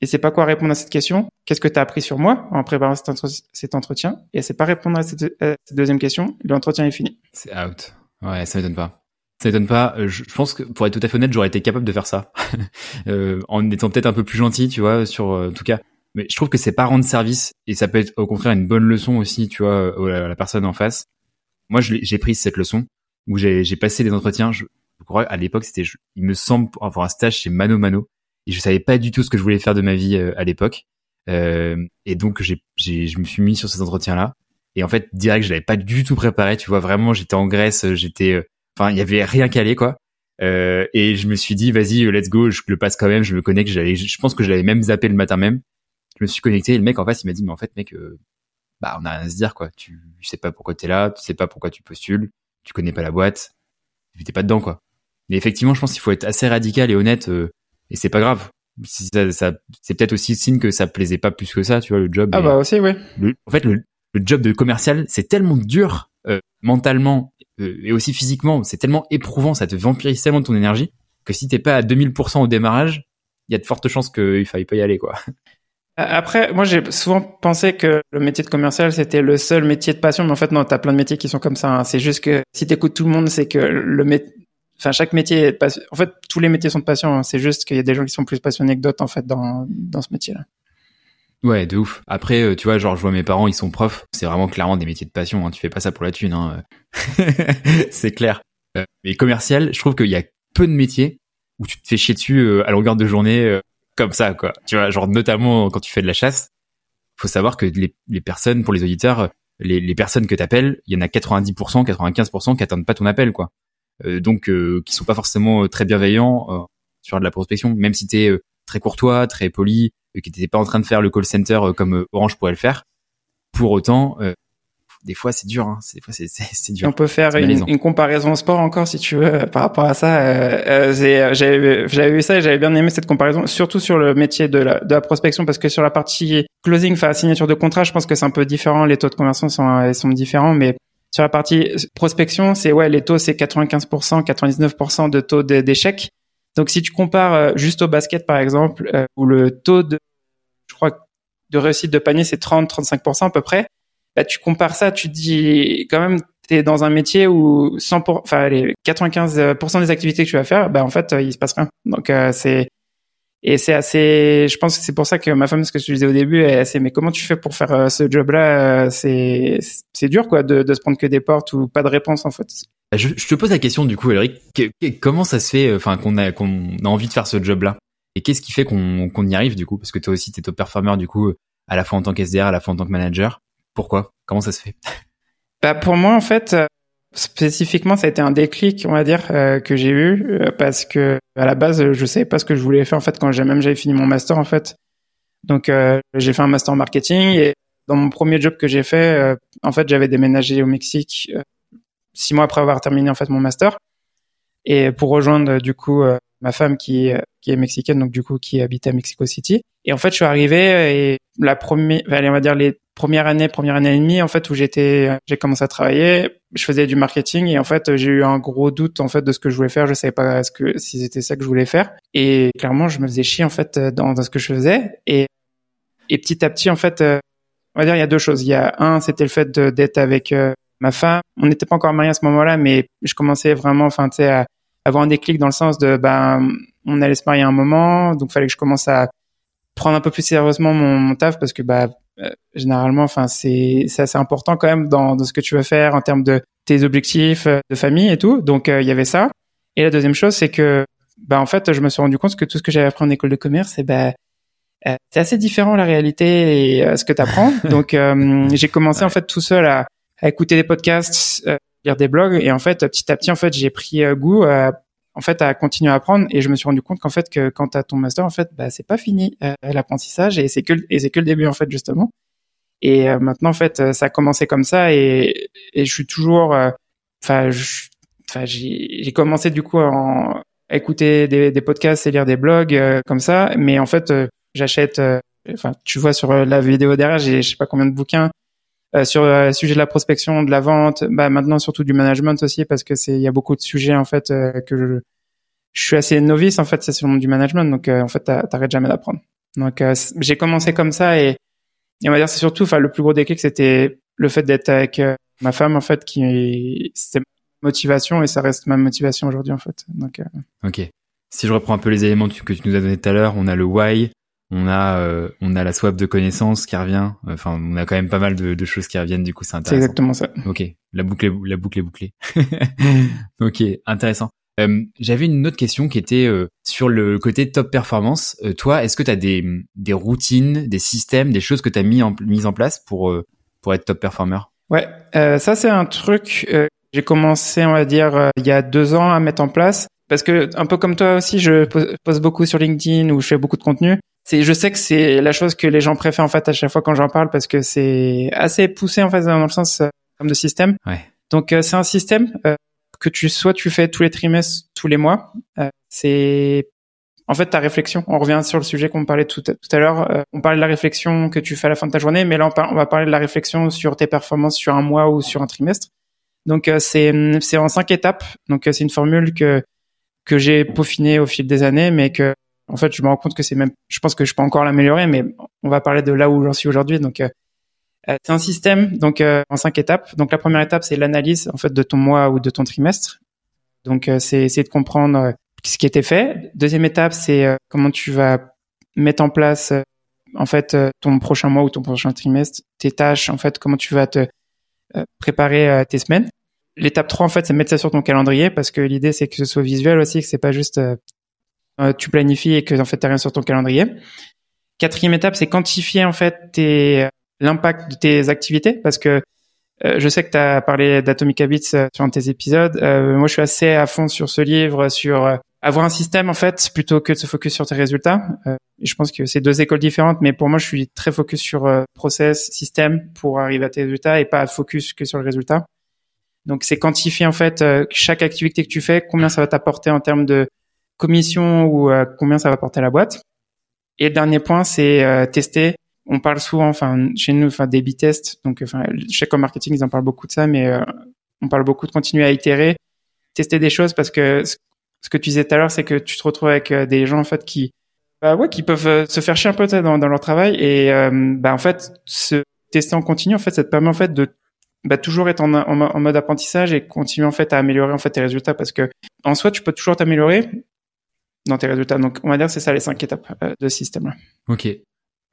Et c'est pas quoi répondre à cette question. Qu'est-ce que tu as appris sur moi en préparant cet, entretien? Et c'est pas répondre à cette, deuxième question. L'entretien est fini. C'est out. Ouais, ça m'étonne pas. Ça m'étonne pas. Je pense que pour être tout à fait honnête, j'aurais été capable de faire ça [laughs] en étant peut-être un peu plus gentil, tu vois, sur en tout cas mais je trouve que c'est pas rendre service et ça peut être au contraire une bonne leçon aussi, tu vois, à la personne en face. Moi, j'ai pris cette leçon où j'ai passé des entretiens. Je, crois à l'époque, c'était, il me semble, avoir un stage chez Mano Mano et je savais pas du tout ce que je voulais faire de ma vie euh, à l'époque. Euh, et donc, j'ai, je me suis mis sur ces entretiens-là. Et en fait, direct, je l'avais pas du tout préparé. Tu vois, vraiment, j'étais en Grèce, j'étais, euh, enfin, il y avait rien calé, quoi. Euh, et je me suis dit, vas-y, let's go, je le passe quand même. Je me connecte. J'allais, je pense que je l'avais même zappé le matin même je me suis connecté et le mec en face il m'a dit mais en fait mec bah on a rien à se dire quoi tu, sais pas pourquoi t'es là tu sais pas pourquoi tu postules tu connais pas la boîte tu t'es pas dedans quoi mais effectivement je pense qu'il faut être assez radical et honnête et c'est pas grave ça, ça c'est peut-être aussi signe que ça plaisait pas plus que ça tu vois le job ah bah aussi oui en fait le, le, job de commercial c'est tellement dur euh, mentalement et aussi physiquement c'est tellement éprouvant ça te vampirise tellement de ton énergie que si t'es pas à 2000% au démarrage il y a de fortes chances qu'il faille pas y aller quoi après, moi, j'ai souvent pensé que le métier de commercial, c'était le seul métier de passion, mais en fait, non, t'as plein de métiers qui sont comme ça. Hein. C'est juste que si t'écoutes tout le monde, c'est que le métier, enfin, chaque métier est. En fait, tous les métiers sont passion. Hein. C'est juste qu'il y a des gens qui sont plus passionnés que d'autres, en fait, dans, dans ce métier-là. Ouais, de ouf. Après, euh, tu vois, genre, je vois mes parents, ils sont profs. C'est vraiment clairement des métiers de passion. Hein. Tu fais pas ça pour la thune, hein. [laughs] c'est clair. Euh, mais commercial, je trouve qu'il y a peu de métiers où tu te fais chier dessus euh, à longueur de journée comme ça, quoi. Tu vois, genre notamment quand tu fais de la chasse, faut savoir que les, les personnes, pour les auditeurs, les, les personnes que t'appelles, il y en a 90%, 95% qui attendent pas ton appel, quoi. Euh, donc, euh, qui sont pas forcément euh, très bienveillants euh, sur de la prospection, même si t'es euh, très courtois, très poli, que t'étais pas en train de faire le call center comme Orange pourrait le faire. Pour autant, des fois c'est dur hein. des fois c'est dur on peut faire une, une, comparaison sport encore si tu veux par rapport à ça euh, euh, j'avais j'avais vu ça et j'avais bien aimé cette comparaison surtout sur le métier de la de la prospection parce que sur la partie closing enfin signature de contrat je pense que c'est un peu différent les taux de conversion sont sont différents mais sur la partie prospection c'est ouais les taux c'est 95% 99% de taux d'échec donc si tu compares euh, juste au basket par exemple euh, où le taux de je crois de réussite de panier c'est 30 35% à peu près bah, tu compares ça, tu dis quand même, tu es dans un métier où 100 enfin, les 95% des activités que tu vas faire, bah, en fait, il se passe rien. Donc, euh, c'est, et c'est assez, je pense que c'est pour ça que ma femme, ce que je disais au début, est assez, mais comment tu fais pour faire euh, ce job-là? Euh, c'est, c'est dur, quoi, de, de se prendre que des portes ou pas de réponse, en fait. Bah, je, je te pose la question, du coup, Eric, comment ça se fait, enfin, qu'on a, qu'on a envie de faire ce job-là? Et qu'est-ce qui fait qu'on qu'on y arrive, du coup? Parce que toi aussi, t'es top performer, du coup, à la fois en tant qu'SDR, à la fois en tant que manager. Pourquoi? Comment ça se fait? Bah Pour moi, en fait, euh, spécifiquement, ça a été un déclic, on va dire, euh, que j'ai eu, euh, parce que à la base, je savais pas ce que je voulais faire, en fait, quand j'ai même j'avais fini mon master, en fait. Donc, j'ai fait un master en marketing, et dans mon premier job que j'ai fait, en fait, j'avais déménagé au Mexique six mois après avoir terminé, en fait, mon master. Et pour rejoindre, du coup, ma femme qui, qui est mexicaine, donc du coup, qui habite à Mexico City. Et en fait, je suis arrivé et la première, allez, on va dire les première année, première année et demie, en fait, où j'étais, j'ai commencé à travailler, je faisais du marketing et en fait, j'ai eu un gros doute en fait de ce que je voulais faire. Je savais pas ce que si c'était ça que je voulais faire et clairement, je me faisais chier en fait dans, ce que je faisais et et petit à petit, en fait, euh, on va dire il y a deux choses. Il y a un, c'était le fait d'être avec euh, ma femme. On n'était pas encore mariés à ce moment-là, mais je commençais vraiment, enfin, tu sais, à avoir un déclic dans le sens de, ben, on allait se marier un moment, donc fallait que je commence à prendre un peu plus sérieusement mon, mon taf parce que, bah, généralement, enfin, c'est c'est assez important quand même dans, dans ce que tu veux faire en termes de tes objectifs euh, de famille et tout. Donc, il y avait ça. Et la deuxième chose, c'est que, bah, en fait, je me suis rendu compte que tout ce que j'avais appris en école de commerce, c'est bah, euh, c'est assez différent la réalité et euh, ce que tu apprends. [laughs] Donc euh, j'ai commencé en fait tout seul à, à écouter des podcasts, lire des blogs et en fait petit à petit en fait j'ai pris goût en fait à continuer à apprendre. Et je me suis rendu compte qu'en fait que quand tu as ton master en fait bah c'est pas fini l'apprentissage. Et c'est que et c'est que le début en fait justement. Et maintenant en fait ça a commencé comme ça. Et, et je suis toujours enfin enfin j'ai commencé du coup à, écouter des, des, podcasts et lire des blogs comme ça. Mais en fait j'achète, euh, enfin, tu vois sur euh, la vidéo derrière, j'ai je sais pas combien de bouquins euh, sur le sujet de la prospection, de la vente, bah maintenant surtout du management aussi parce que c'est il y a beaucoup de sujets en fait que je, je suis assez novice en fait c'est sur du management donc en fait t'arrêtes jamais d'apprendre. Donc j'ai commencé comme ça et, et on va dire c'est surtout enfin le plus gros déclic c'était le fait d'être avec ma femme en fait qui c'était motivation et ça reste ma motivation aujourd'hui en fait. Donc OK. Si je reprends un peu les éléments que tu nous as donné tout à l'heure, on a le why, on a euh, on a la swap de connaissances qui revient. Enfin, on a quand même pas mal de, de choses qui reviennent. Du coup, c'est intéressant. C'est exactement ça. Ok, la boucle est, la boucle est bouclée. [laughs] [laughs] ok, intéressant. Euh, J'avais une autre question qui était euh, sur le côté top performance. Euh, toi, est-ce que tu as des, des routines, des systèmes, des choses que tu as mis en, mis en place pour, pour être top performer? Ouais, ça c'est un truc j'ai commencé, on va dire, il y a deux ans à mettre en place. Parce que un peu comme toi aussi, je poste beaucoup sur LinkedIn ou je fais beaucoup de contenu c'est je sais que c'est la chose que les gens préfèrent en fait à chaque fois quand j'en parle parce que c'est assez poussé en fait dans le sens euh, comme de système. Ouais. Donc euh, c'est un système euh, que tu soit tu fais tous les trimestres, tous les mois. c'est en fait ta réflexion. On revient sur le sujet qu'on parlait tout, tout à l'heure. on parlait de la réflexion que tu fais à la fin de ta journée, mais là on, on va parler de la réflexion sur tes performances sur un mois ou sur un trimestre. Donc c'est c'est en cinq étapes. Donc c'est une formule que que j'ai peaufinée au fil des années, mais que en fait, je me rends compte que c'est même, je pense que je peux encore l'améliorer, mais on va parler de là où j'en suis aujourd'hui. Donc, euh, euh, c'est un système, donc euh, en cinq étapes. Donc, la première étape, c'est l'analyse en fait de ton mois ou de ton trimestre. Donc, c'est essayer de comprendre ce qui était fait. Deuxième étape, c'est comment tu vas mettre en place en fait ton prochain mois ou ton prochain trimestre, tes tâches, en fait, comment tu vas te préparer tes semaines. L'étape 3, en fait, c'est mettre ça sur ton calendrier parce que l'idée, c'est que ce soit visuel aussi, que c'est pas juste euh, tu planifies et que en fait t'as rien sur ton calendrier. Quatrième étape, c'est quantifier en fait tes l'impact de tes activités parce que euh, je sais que tu as parlé d'Atomic Habits euh, sur un de tes épisodes. moi, je suis assez à fond sur ce livre, sur avoir un système en fait plutôt que de se focus sur tes résultats. je pense que c'est deux écoles différentes, mais pour moi, je suis très focus sur process, système pour arriver à tes résultats et pas focus que sur le résultat. Donc, c'est quantifier en fait chaque activité que tu fais, combien ça va t'apporter en termes de commission ou euh, combien ça va porter la boîte. Et le dernier point, c'est euh, tester. On parle souvent, enfin chez nous, enfin des tests. Donc, enfin chez Com Marketing, ils en parlent beaucoup de ça, mais euh, on parle beaucoup de continuer à itérer, tester des choses parce que ce que tu disais tout à l'heure, c'est que tu te retrouves avec des gens en fait qui, bah ouais, qui peuvent se faire chier un peu dans, dans leur travail et bah en fait se tester en continu, en fait, ça te permet en fait de bah, toujours être en, en, en, mode apprentissage et continuer en fait à améliorer en fait tes résultats parce que en soi tu peux toujours t'améliorer dans tes résultats. Donc, on va dire c'est ça les cinq étapes euh, de ce système-là. Ok,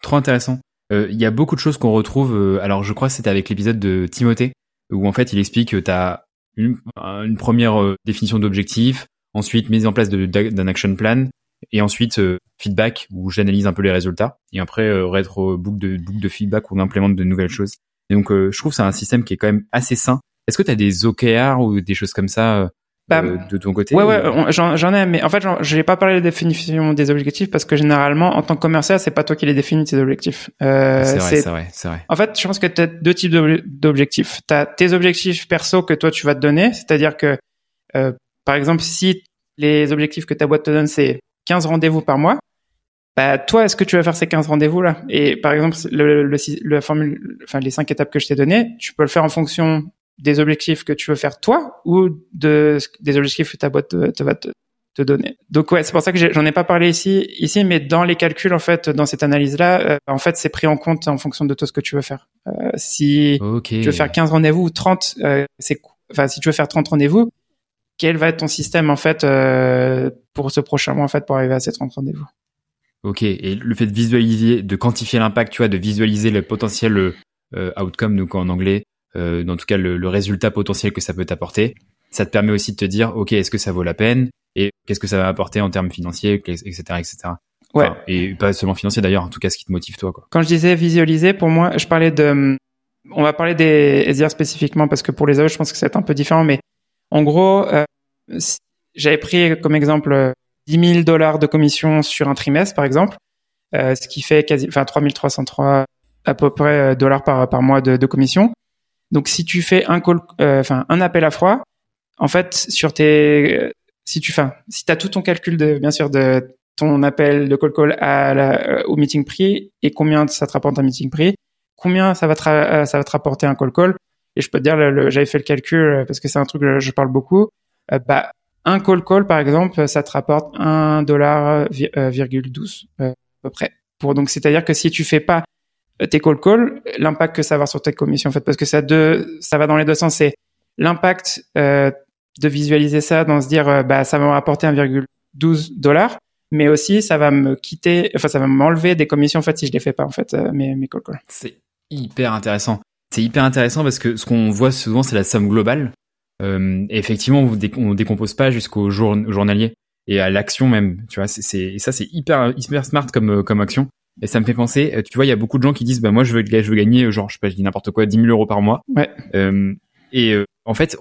trop intéressant. Euh, il y a beaucoup de choses qu'on retrouve. Euh, alors, je crois que c'était avec l'épisode de Timothée où en fait il explique que tu as une, une, première définition d'objectif, ensuite mise en place d'un action plan, et ensuite feedback où j'analyse un peu les résultats, et après rétro boucle de boucle de feedback où on implémente de nouvelles choses. Et donc, je trouve que c'est un système qui est quand même assez sain. Est-ce que tu as des OKR ou des choses comme ça bah, euh, de ton côté Ouais, ouais, j'en ai, mais en fait, je n'ai pas parlé de définition des objectifs parce que généralement, en tant que commercial, c'est pas toi qui les définis tes objectifs. Euh, c'est vrai, c'est vrai, c'est vrai. En fait, je pense que tu as deux types d'objectifs. Tu as tes objectifs perso que toi tu vas te donner, c'est-à-dire que, euh, par exemple, si les objectifs que ta boîte te donne c'est 15 rendez-vous par mois, bah toi, est-ce que tu vas faire ces 15 rendez-vous là Et par exemple, le, le, le, formule, enfin les cinq étapes que je t'ai données, tu peux le faire en fonction des objectifs que tu veux faire toi ou de, des objectifs que ta boîte te, va te, te donner. Donc ouais, c'est pour ça que j'en ai pas parlé ici, ici, mais dans les calculs en fait, dans cette analyse-là, euh, en fait, c'est pris en compte en fonction de tout ce que tu veux faire. Euh, si tu veux faire 15 rendez-vous ou 30, euh, c'est enfin si tu veux faire 30 rendez-vous, quel va être ton système en fait pour ce prochain mois en fait pour arriver à ces 30 rendez-vous? Ok, et le fait de visualiser, de quantifier l'impact, tu vois, de visualiser le potentiel outcome, donc en anglais, euh, dans tout cas le, le, résultat potentiel que ça peut t'apporter, ça te permet aussi de te dire, ok, est-ce que ça vaut la peine et qu'est-ce que ça va apporter en termes financiers, etc., etc. Ouais. et pas seulement financier d'ailleurs, en tout cas ce qui te motive toi. Quoi. Quand je disais visualiser, pour moi, je parlais de, on va parler des SDR spécifiquement parce que pour les autres, je pense que c'est un peu différent, mais en gros, euh, j'avais pris comme exemple 10 000 dollars de commission sur un trimestre, par exemple, euh, ce qui fait quasi, enfin 3303 à peu près euh, dollars par par mois de, de commission. Donc si tu fais un call, euh, enfin un appel à froid, en fait sur tes, si tu fais, si t'as tout ton calcul de bien sûr de ton appel de call call à la, au meeting prix et combien ça te rapporte un meeting prix, combien ça va te, ça va te rapporter un call call. Et je peux te dire, j'avais fait le calcul parce que c'est un truc que je parle beaucoup. bah un call call, par exemple, ça te rapporte un dollar euh, virgule douze euh, à peu près. Pour donc, c'est-à-dire que si tu fais pas euh, tes call calls, l'impact que ça va avoir sur tes commissions, en fait, parce que ça deux, ça va dans les deux sens. C'est l'impact euh, de visualiser ça, dans se dire, bah, ça va me rapporter 1,12 dollars, mais aussi ça va me quitter, enfin, ça va m'enlever des commissions, en fait, si je les fais pas, en fait, mes, mes call calls. C'est hyper intéressant. C'est hyper intéressant parce que ce qu'on voit souvent, c'est la somme globale. Euh, effectivement, on, ne décompose pas jusqu'au jour, journalier et à l'action même. Tu vois, c'est ça c'est hyper hyper smart comme euh, comme action. Et ça me fait penser, euh, tu vois, il y a beaucoup de gens qui disent, bah moi je veux je veux gagner genre je sais pas, je dis n'importe quoi, 10 000 euros par mois. Ouais. Euh, et euh, en fait,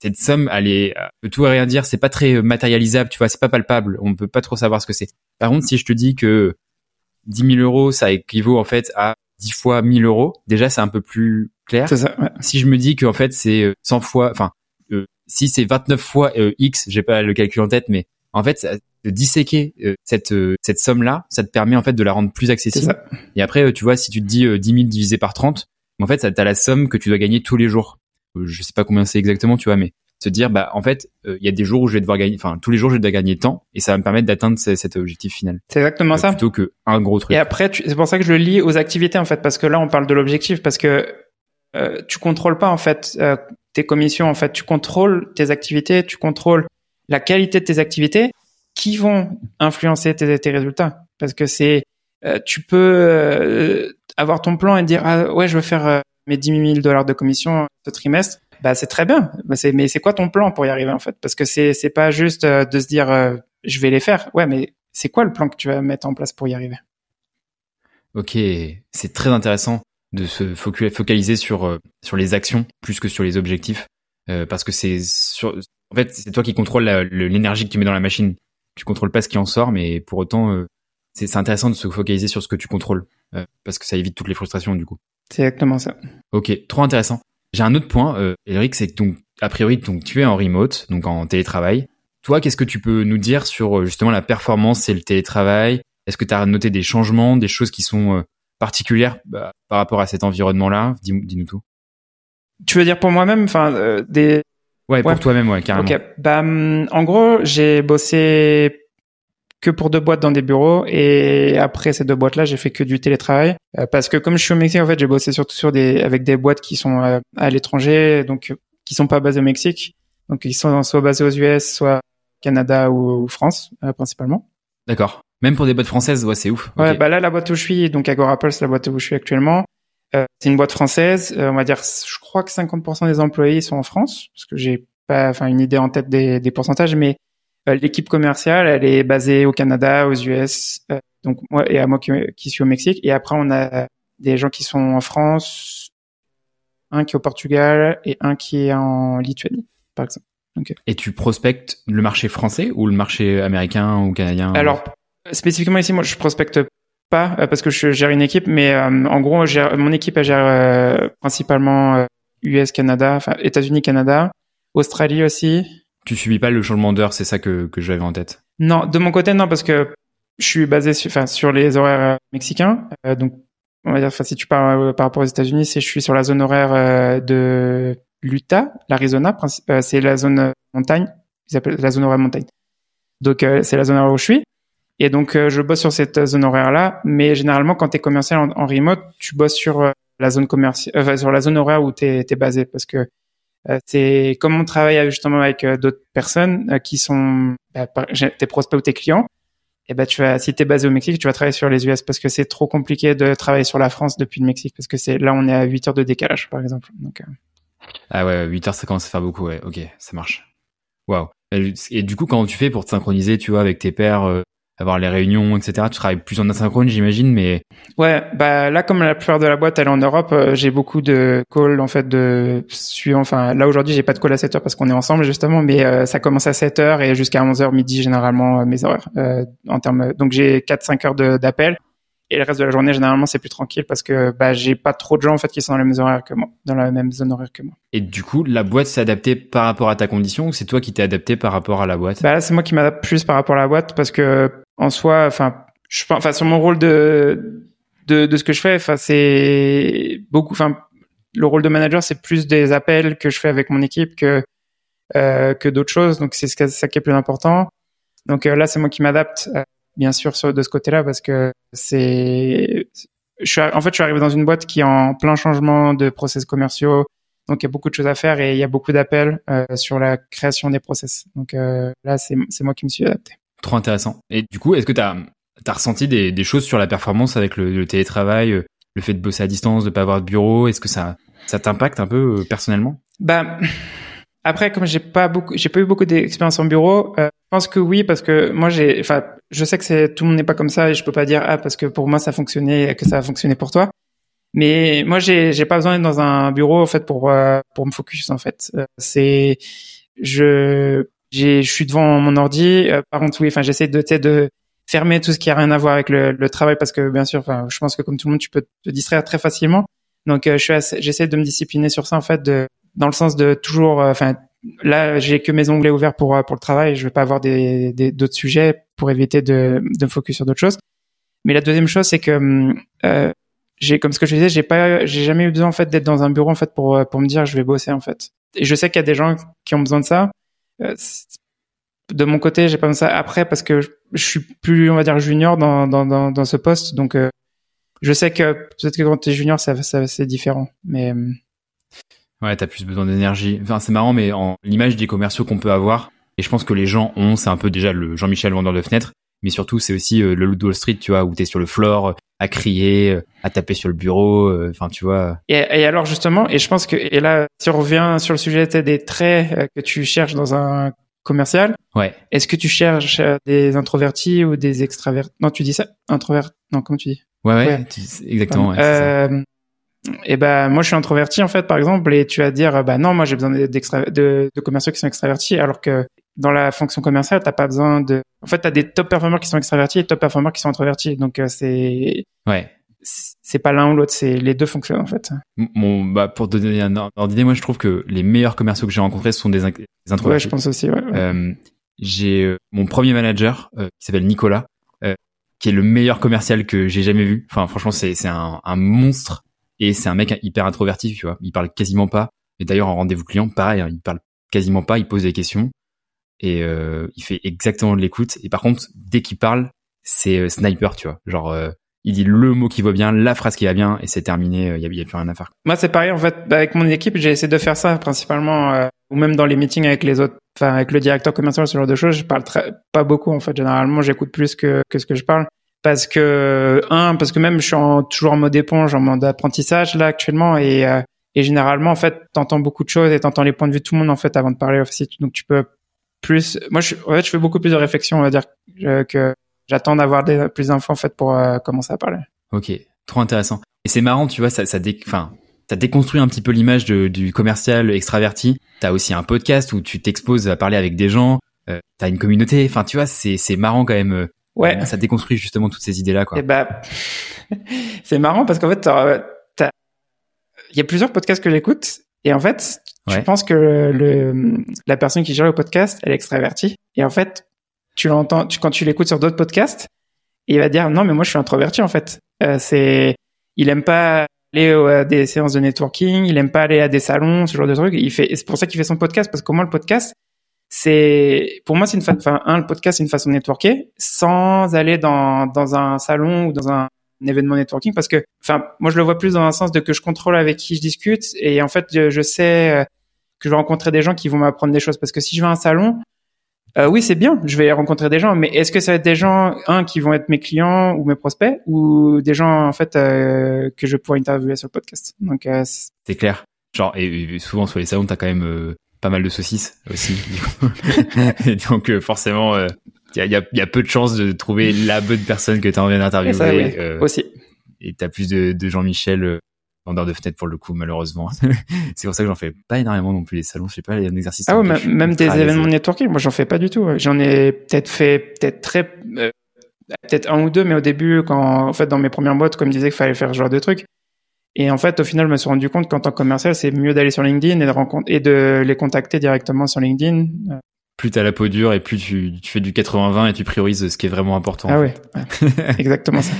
cette somme, elle est peut tout et rien dire. C'est pas très matérialisable, tu vois, c'est pas palpable. On peut pas trop savoir ce que c'est. Par contre, si je te dis que 10 000 euros, ça équivaut en fait à 10 fois 1000 euros, déjà c'est un peu plus clair. Ça, ouais. Si je me dis qu'en fait c'est 100 fois, enfin euh, si c'est 29 fois euh, x, j'ai pas le calcul en tête, mais en fait de disséquer euh, cette cette somme là, ça te permet en fait de la rendre plus accessible. Et après tu vois si tu te dis 10 000 divisé par 30, en fait ça t'as la somme que tu dois gagner tous les jours. Je sais pas combien c'est exactement, tu vois, mais se dire bah en fait il y a des jours où je vais devoir gagner enfin tous les jours je vais devoir gagner temps et ça va me permettre d'atteindre cet objectif final. C'est exactement ça. plutôt que un gros truc. Et après c'est pour ça que je le lis aux activités en fait parce que là on parle de l'objectif parce que euh, tu contrôles pas en fait euh, tes commissions en fait. Tu contrôles tes activités tu contrôles la qualité de tes activités qui vont influencer tes, résultats parce que c'est euh, tu peux avoir ton plan et dire ah ouais je veux faire mes 10 000 dollars de commission ce trimestre bah c'est très bien. Bah, mais c'est quoi ton plan pour y arriver en fait? Parce que c'est c'est pas juste euh, de se dire euh, je vais les faire. Ouais, mais c'est quoi le plan que tu vas mettre en place pour y arriver? Ok, c'est très intéressant de se focaliser sur euh, sur les actions plus que sur les objectifs parce que c'est sur en fait c'est toi qui contrôles l'énergie que tu mets dans la machine. Tu contrôles pas ce qui en sort, mais pour autant c'est, c'est intéressant de se focaliser sur ce que tu contrôles parce que ça évite toutes les frustrations du coup. C'est exactement ça. Ok, trop intéressant. J'ai un autre point, euh, Eric, c'est que donc a priori donc tu es en remote, donc en télétravail. Toi, qu'est-ce que tu peux nous dire sur euh, justement la performance et le télétravail? Est-ce que tu as noté des changements, des choses qui sont euh, particulières bah, par rapport à cet environnement-là? Dis-nous tout. Tu veux dire pour moi-même, enfin euh, des Ouais, pour toi-même, ouais, carrément. Ok. Bah, hum, en gros, j'ai bossé que pour deux boîtes dans des bureaux et après ces deux boîtes là j'ai fait que du télétravail. Euh, parce que comme je suis au Mexique en fait j'ai bossé surtout sur des avec des boîtes qui sont euh, à l'étranger donc qui sont pas basées au Mexique. Donc ils sont soit basés aux US soit Canada ou, France euh, principalement. D'accord. Même pour des boîtes françaises ouais c'est ouf. Ouais bah là la boîte où je suis donc Agorapal c'est la boîte où je suis actuellement c'est une boîte française on va dire je crois que 50% des employés sont en France parce que j'ai pas enfin une idée en tête des, des pourcentages mais euh, l'équipe commerciale, elle est basée au Canada, aux US, euh, donc moi et à moi qui, suis au Mexique. Et après, on a des gens qui sont en France, un qui est au Portugal et un qui est en Lituanie, par exemple. Et tu prospectes le marché français ou le marché américain ou canadien? Alors, spécifiquement ici, moi, je prospecte pas euh, parce que je gère une équipe, mais en gros, mon équipe elle gère principalement US, Canada, enfin États-Unis, Canada, Australie aussi, tu subis pas le changement d'heure, c'est ça que, que j'avais en tête? Non, de mon côté, non, parce que je suis basé sur, enfin, sur les horaires euh, mexicains. Euh, donc, on va dire, enfin, si tu parles euh, par rapport aux États-Unis, c'est je suis sur la zone horaire de l'Utah, l'Arizona, c'est la zone montagne. Ils appellent la zone horaire montagne. Donc euh, c'est la zone horaire où je suis. Et donc je bosse sur cette zone horaire là, mais généralement quand tu es commercial en, remote, tu bosses sur la zone sur la zone horaire où tu es, basé parce que c'est comme on travaille justement avec d'autres personnes qui sont bah, tes prospects ou tes clients et ben tu vas si tu es basé au Mexique, tu vas travailler sur les US parce que c'est trop compliqué de travailler sur la France depuis le Mexique parce que c'est là on est à 8 heures de décalage par exemple. Euh. Ah ouais, 8 heures ça commence à faire beaucoup ouais. OK, ça marche. Waouh. Et du coup quand tu fais pour te synchroniser, tu vois avec tes pairs euh, avoir les réunions, etc. Tu travailles plus en asynchrone, j'imagine, mais ouais, bah là comme la plupart de la boîte elle est en Europe, euh, j'ai beaucoup de calls en fait de suivant. Enfin là aujourd'hui j'ai pas de call à 7 heures parce qu'on est ensemble justement, mais euh, ça commence à 7 heures et jusqu'à 11 heures midi généralement euh, mes horaires en termes. Donc j'ai 4-5 heures d'appel et le reste de la journée généralement c'est plus tranquille parce que bah j'ai pas trop de gens en fait qui sont dans horaires que moi, dans la même zone horaire que moi. Et du coup la boîte s'est adaptée par rapport à ta condition ou c'est toi qui t'es adapté par rapport à la boîte? Bah là c'est moi qui m'adapte plus par rapport à la boîte parce que en soi, enfin, je enfin sur mon rôle de de, de ce que je fais, enfin c'est beaucoup, enfin le rôle de manager c'est plus des appels que je fais avec mon équipe que euh, que d'autres choses, donc c'est ça qui est plus important. Donc euh, là c'est moi qui m'adapte, euh, bien sûr de ce côté-là parce que c'est, je suis, en fait je suis arrivé dans une boîte qui est en plein changement de process commerciaux, donc il y a beaucoup de choses à faire et il y a beaucoup d'appels euh, sur la création des process. Donc là c'est c'est moi qui me suis adapté. Trop intéressant. Et du coup, est-ce que tu as, as, ressenti des, des, choses sur la performance avec le, le, télétravail, euh, le fait de bosser à distance, de pas avoir de bureau? Est-ce que ça, ça t'impacte un peu euh, personnellement? Bah après, comme j'ai pas beaucoup, j'ai pas eu beaucoup d'expérience en bureau, euh, pense que oui parce que moi j'ai, enfin, je sais que c'est tout le monde n'est pas comme ça et je peux pas dire ah parce que pour moi ça fonctionnait que ça a fonctionné pour toi. Mais moi j'ai j'ai pas besoin d'être dans un bureau en fait pour pour me focus en fait. c'est je je suis devant mon ordi. Euh, par contre, oui, enfin, j'essaie de, de fermer tout ce qui a rien à voir avec le, le travail parce que bien sûr, enfin, je pense que comme tout le monde, tu peux te distraire très facilement. Donc, euh, je suis, j'essaie de me discipliner sur ça en fait, de, dans le sens de toujours, euh, enfin, là, j'ai que mes onglets ouverts pour pour le travail. Je vais pas avoir des d'autres sujets pour éviter de de me focus sur d'autres choses. Mais la deuxième chose, c'est que euh, j'ai, comme ce que je disais, j'ai pas, j'ai jamais eu besoin en fait d'être dans un bureau en fait pour pour me dire je vais bosser en fait. Et je sais qu'il y a des gens qui ont besoin de ça. Euh, de mon côté, j'ai pas ça après parce que je suis plus, on va dire, junior dans, dans, dans, ce poste. Donc, euh, je sais que peut-être que quand tu es junior, c'est différent. Mais euh, ouais, t'as plus besoin d'énergie. Enfin, c'est marrant, mais en l'image des commerciaux qu'on peut avoir, et je pense que les gens ont, c'est un peu déjà le Jean-Michel vendeur de fenêtres, mais surtout c'est aussi le loup de Wall Street, tu vois, où t'es sur le floor à crier, à taper sur le bureau, enfin tu vois. Et, et, alors justement, et je pense que et là, si on revient sur le sujet des traits que tu cherches dans un commercial. Ouais. Est-ce que tu cherches euh, des introvertis ou des extravertis? Non, tu dis ça? Introvert Non, comment tu dis? Ouais, ouais, exactement. Ouais, euh, et ben moi je suis introverti en fait par exemple et tu vas dire bah non moi j'ai besoin de, de commerciaux qui sont extravertis alors que dans la fonction commerciale t'as pas besoin de en fait t'as des top performers qui sont extravertis et top performers qui sont introvertis donc euh, c'est ouais c'est pas l'un ou l'autre, c'est les deux fonctionnent en fait. Bon, bah pour te donner un ordre d'idée, moi je trouve que les meilleurs commerciaux que j'ai rencontrés sont des, des introvertis. Ouais, je pense aussi. Ouais, Euh, j'ai euh, mon premier manager euh, qui s'appelle Nicolas, euh, qui est le meilleur commercial que j'ai jamais vu. Enfin, franchement, c'est c'est un, un monstre et c'est un mec hyper introverti, tu vois. Il parle quasiment pas. Et d'ailleurs en rendez-vous client, pareil, hein, il parle quasiment pas. Il pose des questions et il fait exactement de l'écoute. Et par contre, dès qu'il parle, c'est sniper, tu vois. Genre il dit le mot qui va bien, la phrase qui va bien, et c'est terminé. Il y, a, plus rien à faire. Moi, c'est pareil. En fait, avec mon équipe, j'ai essayé de faire ça principalement, euh, ou même dans les meetings avec les autres, enfin avec le directeur commercial, ce genre de choses. Je parle très, pas beaucoup en fait. Généralement, j'écoute plus que que ce que je parle, parce que un, parce que même je suis toujours en mode éponge, en mode apprentissage là actuellement, et euh, et généralement en fait, t'entends beaucoup de choses et t'entends les points de vue de tout le monde en fait avant de parler. Donc tu peux plus. Moi, je, en fait, je fais beaucoup plus de réflexion, on va dire, que j'attends d'avoir plus d'infos en fait pour euh, commencer à parler. Ok, trop intéressant. Et c'est marrant, tu vois, ça, ça, enfin, ça déconstruit un petit peu l'image du commercial extraverti. T'as aussi un podcast où tu t'exposes à parler avec des gens. Euh, T'as une communauté. Enfin, tu vois, c'est c'est marrant quand même. Euh, ouais. Ça déconstruit justement toutes ces idées-là, quoi. Et eh bah, [laughs] c'est marrant parce qu'en fait, il y a plusieurs podcasts que j'écoute et en fait, je pense que le, la personne qui gère le podcast, elle est extravertie. Et en fait, tu l'entends, tu, quand tu l'écoutes sur d'autres podcasts, il va dire non mais moi je suis introverti en fait. Euh, c'est, il aime pas aller à des séances de networking, il aime pas aller à des salons, ce genre de trucs. Il fait, c'est pour ça qu'il fait son podcast parce qu'au moins le podcast, c'est pour moi c'est une fa... enfin un le podcast c'est une façon de networker sans aller dans dans un salon ou dans un événement networking parce que enfin moi je le vois plus dans un sens de que je contrôle avec qui je discute et en fait je, sais euh, que je vais rencontrer des gens qui vont m'apprendre des choses parce que si je vais à un salon euh, oui, c'est bien, je vais rencontrer des gens, mais est-ce que ça va être des gens, un, qui vont être mes clients ou mes prospects, ou des gens, en fait, euh, que je pourrais interviewer sur le podcast? Donc, euh, c'est clair. Genre, et, souvent, sur les salons, t'as quand même euh, pas mal de saucisses aussi. [laughs] et donc, euh, forcément, il y a, y, a, y, a, peu de chances de trouver la bonne personne que tu as envie d'interviewer. Oui, aussi. Et t'as plus de, de Jean-Michel vendeur de fenêtre pour le coup malheureusement [laughs] c'est pour ça que j'en fais pas énormément non plus les salons je sais pas il y a un exercice ah ouais même des événements networking moi j'en fais pas du tout j'en ai peut-être fait peut-être très euh, peut-être un ou deux mais au début quand en fait dans mes premières boîtes comme je disais qu'il fallait faire ce genre de trucs et en fait au final je me suis rendu compte qu'en tant que commercial c'est mieux d'aller sur LinkedIn et de rencontrer et de les contacter directement sur LinkedIn plus t'as la peau dure et plus tu, tu fais du 80-20 et tu priorises ce qui est vraiment important. Ah ouais, [laughs] exactement ça.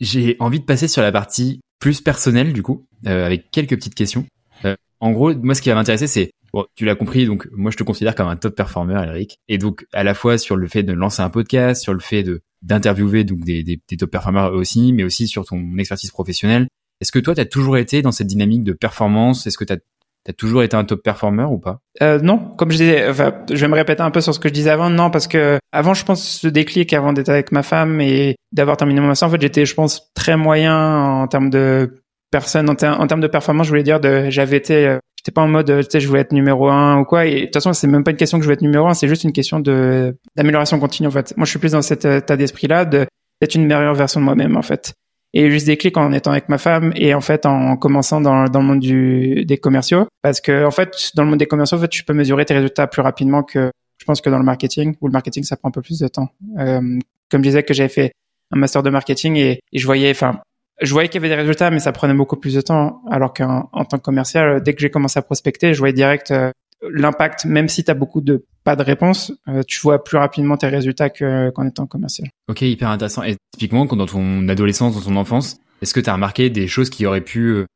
J'ai envie de passer sur la partie plus personnelle du coup, euh, avec quelques petites questions. Euh, en gros, moi, ce qui va m'intéresser, c'est, bon, tu l'as compris, donc moi, je te considère comme un top performer, Eric. Et donc, à la fois sur le fait de lancer un podcast, sur le fait de d'interviewer donc des, des, des top performers aussi, mais aussi sur ton expertise professionnelle. Est-ce que toi, tu as toujours été dans cette dynamique de performance? Est-ce que tu as T'as toujours été un top performer ou pas? Euh, Non, comme je disais, enfin, je vais me répéter un peu sur ce que je disais avant. Non, parce que avant, je pense ce déclic avant d'être avec ma femme et d'avoir terminé mon master, en fait, j'étais, je pense, très moyen en termes de personne, en, termes de performance. Je voulais dire, j'avais été, euh, j'étais pas en mode, tu sais, je voulais être numéro un ou quoi. Et de toute façon, c'est même pas une question que je voulais être numéro un, c'est juste une question de d'amélioration continue. En fait, moi, je suis plus dans cet état d'esprit-là, de d'être une meilleure version de moi-même, en fait et juste des clics en étant avec ma femme et en fait en commençant dans, le monde du, des commerciaux. Parce que en fait dans le monde des commerciaux en fait tu peux mesurer tes résultats plus rapidement que je pense que dans le marketing où le marketing ça prend un peu plus de temps. Euh, comme je disais que j'avais fait un master de marketing et, et je voyais enfin je voyais qu'il y avait des résultats mais ça prenait beaucoup plus de temps. Alors qu'en tant que commercial dès que j'ai commencé à prospecter je voyais direct euh, l'impact, même si tu as beaucoup de pas de réponse, euh, tu vois plus rapidement tes résultats qu'en étant commercial. Ok, hyper intéressant. Et typiquement, dans ton adolescence, dans ton enfance, est-ce que tu as remarqué des choses qui auraient pu, euh,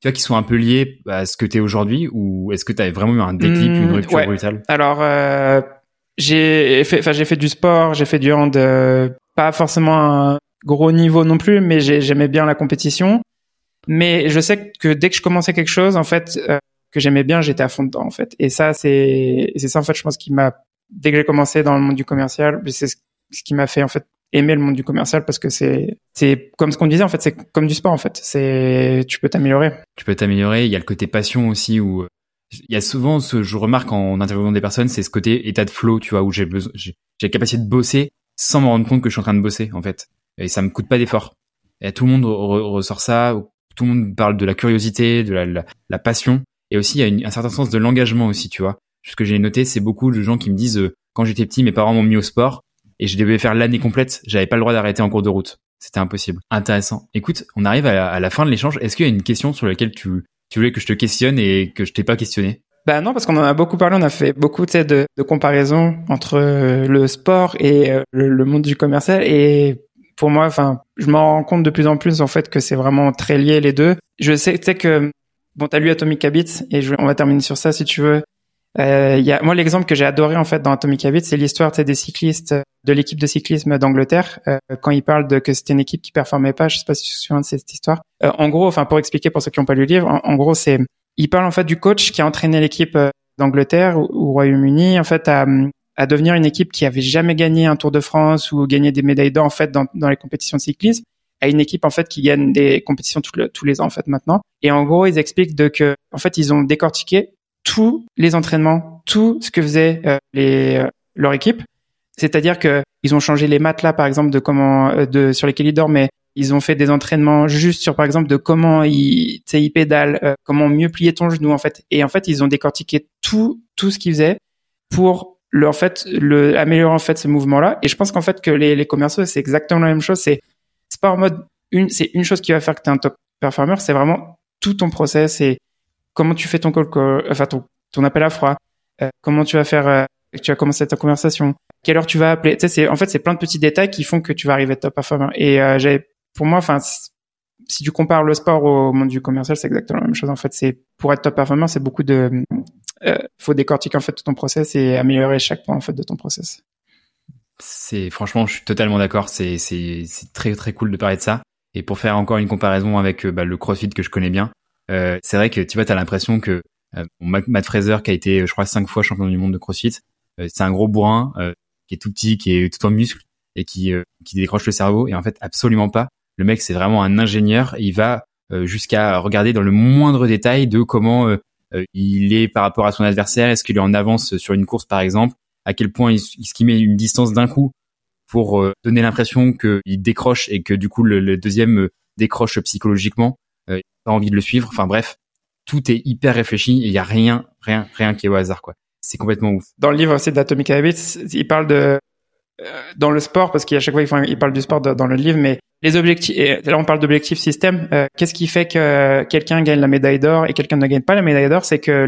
tu vois, qui sont un peu liées à ce que tu es aujourd'hui, ou est-ce que tu as vraiment eu un déclic, une mmh, rupture brutale? Alors, euh, j'ai fait, enfin, j'ai fait du sport, j'ai fait du hand, pas forcément un gros niveau non plus, mais j'aimais bien la compétition. Mais je sais que dès que je commençais quelque chose, en fait, que j'aimais bien, j'étais à fond dedans en fait. Et ça, c'est c'est ça en fait, je pense qui m'a dès que j'ai commencé dans le monde du commercial, c'est ce qui m'a fait en fait aimer le monde du commercial parce que c'est c'est comme ce qu'on disait en fait, c'est comme du sport en fait. C'est tu peux t'améliorer. Tu peux t'améliorer. Il y a le côté passion aussi où il y a souvent ce je remarque en interviewant des personnes, c'est ce côté état de flow, tu vois, où j'ai besoin j'ai la capacité de bosser sans me rendre compte que je suis en train de bosser en fait. Et ça me coûte pas d'effort. Et tout le monde ressort ça. Tout le monde parle de la curiosité, de la, la, la passion. Et aussi, il y a un certain sens de l'engagement aussi, tu vois. Ce que j'ai noté, c'est beaucoup de gens qui me disent, euh, quand j'étais petit, mes parents m'ont mis au sport et je devais faire l'année complète. J'avais pas le droit d'arrêter en cours de route. C'était impossible. Intéressant. Écoute, on arrive à la, fin de l'échange. Est-ce qu'il y a une question sur laquelle tu, tu voulais que je te questionne et que je t'ai pas questionné bah non, parce qu'on en a beaucoup parlé, on a fait beaucoup de, de comparaisons entre euh, le sport et euh, le, monde du commercial. Et pour moi, enfin, je m'en rends compte de plus en plus en fait que c'est vraiment très lié les deux. Je sais, que Bon, t'as lu Atomic Habits et je, on va terminer sur ça si tu veux. Euh, y a, moi, l'exemple que j'ai adoré en fait dans Atomic Habits, c'est l'histoire des cyclistes de l'équipe de cyclisme d'Angleterre euh, quand ils parlent de que c'était une équipe qui performait pas. Je sais pas si tu te souviens de cette histoire. Euh, en gros, enfin pour expliquer pour ceux qui n'ont pas lu le livre, en, gros, c'est il parle en fait du coach qui a entraîné l'équipe euh, d'Angleterre au, Royaume-Uni en fait à, à devenir une équipe qui avait jamais gagné un Tour de France ou gagné des médailles d'or en fait dans, dans les compétitions de cyclisme à une équipe en fait qui gagne des compétitions tous les ans en fait maintenant. Et en gros, ils expliquent de que en fait ils ont décortiqué tous les entraînements, tout ce que faisait euh, euh, leur équipe. C'est-à-dire que ils ont changé les matelas par exemple de comment euh, de sur lesquels ils dorment, mais ils ont fait des entraînements juste sur par exemple de comment ils ils pédalent, comment mieux plier ton genou en fait. Et en fait ils ont décortiqué tout tout ce qu'ils faisaient pour en fait améliorer en fait ce mouvement là. Et je pense qu'en fait que les les commerciaux c'est exactement la même chose. C'est c'est pas en mode une, c'est une chose qui va faire que tu es un top performer, c'est vraiment tout ton process et comment tu fais ton call, enfin ton, ton appel à froid, euh, comment tu vas faire, euh, tu vas commencer ta conversation, quelle heure tu vas appeler. Tu sais, c'est en fait c'est plein de petits détails qui font que tu vas arriver top performer. Et euh, j'ai, pour moi, enfin, si tu compares le sport au monde du commercial, c'est exactement la même chose. En fait, c'est pour être top performer, c'est beaucoup de euh, faut décortiquer en fait tout ton process et améliorer chaque point en fait de ton process. C'est franchement, je suis totalement d'accord. C'est très très cool de parler de ça. Et pour faire encore une comparaison avec euh, bah, le CrossFit que je connais bien, euh, c'est vrai que tu vois, t'as l'impression que euh, Matt Fraser qui a été, je crois, cinq fois champion du monde de CrossFit, euh, c'est un gros bourrin qui est tout petit, qui est tout en muscle et qui qui décroche le cerveau. Et en fait, absolument pas. Le mec, c'est vraiment un ingénieur. Il va jusqu'à regarder dans le moindre détail de comment il est par rapport à son adversaire. Est-ce qu'il est en avance sur une course, par exemple? À quel point il, il met une distance d'un coup pour donner l'impression qu'il décroche et que du coup le, deuxième décroche psychologiquement. Euh, pas envie de le suivre. Enfin bref, tout est hyper réfléchi et il y a rien, rien, rien qui est au hasard quoi. C'est complètement ouf. Dans le livre aussi d'Atomic Habits, il parle de euh, dans le sport parce qu'à chaque fois il parle du sport dans le livre, mais les objectifs. Et là on parle d'objectifs système. Euh, qu'est-ce qui fait que quelqu'un gagne la médaille d'or et quelqu'un ne gagne pas la médaille d'or? C'est que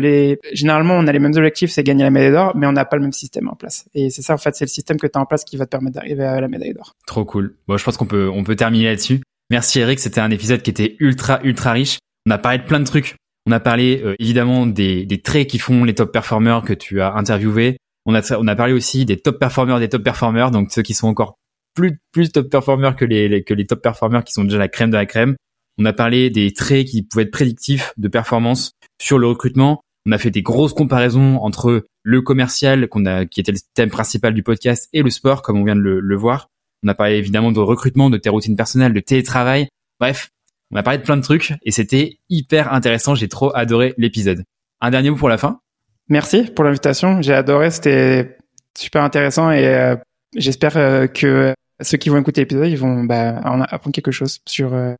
généralement on a les mêmes objectifs, c'est gagner la médaille d'or, mais on n'a pas le même système en place. Et c'est ça en fait, c'est le système que tu as en place qui va te permettre d'arriver à la médaille d'or. Trop cool. Bon, je pense qu'on peut on peut terminer là-dessus. Merci Eric, c'était un épisode qui était ultra ultra riche. On a parlé de plein de trucs. On a parlé euh, évidemment des, des, traits qui font les top performers que tu as interviewés. On a, on a parlé aussi des top performers des top performers, donc ceux qui sont encore plus, plus top performers que les, que les top performers qui sont déjà la crème de la crème. On a parlé des traits qui pouvaient être prédictifs de performance sur le recrutement. On a fait des grosses comparaisons entre le commercial qu'on a, qui était le thème principal du podcast et le sport, comme on vient de le, le voir. On a parlé évidemment de recrutement, de tes routines personnelles, de télétravail. Bref, on a parlé de plein de trucs et c'était hyper intéressant. J'ai trop adoré l'épisode. Un dernier mot pour la fin. Merci pour l'invitation. J'ai adoré. C'était super intéressant et euh, j'espère euh, que ceux qui vont écouter l'épisode, ils vont bah, apprendre quelque chose sur euh,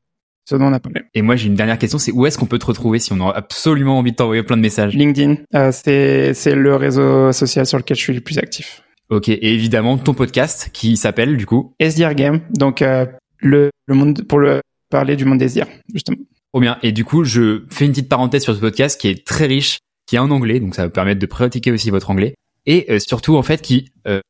ce dont on a parlé. Et moi, j'ai une dernière question. C'est où est-ce qu'on peut te retrouver si on a absolument envie de t'envoyer plein de messages? LinkedIn, c'est c'est le réseau social sur lequel je suis le plus actif. Ok, et évidemment ton podcast qui s'appelle du coup? SDR Game. Donc le, le monde pour le parler du monde des IR, justement. Trop bien. Et du coup, je fais une petite parenthèse sur ce podcast qui est très riche, qui est en anglais, donc ça va permettre de pratiquer aussi votre anglais. Et euh, surtout, en fait, qui, euh,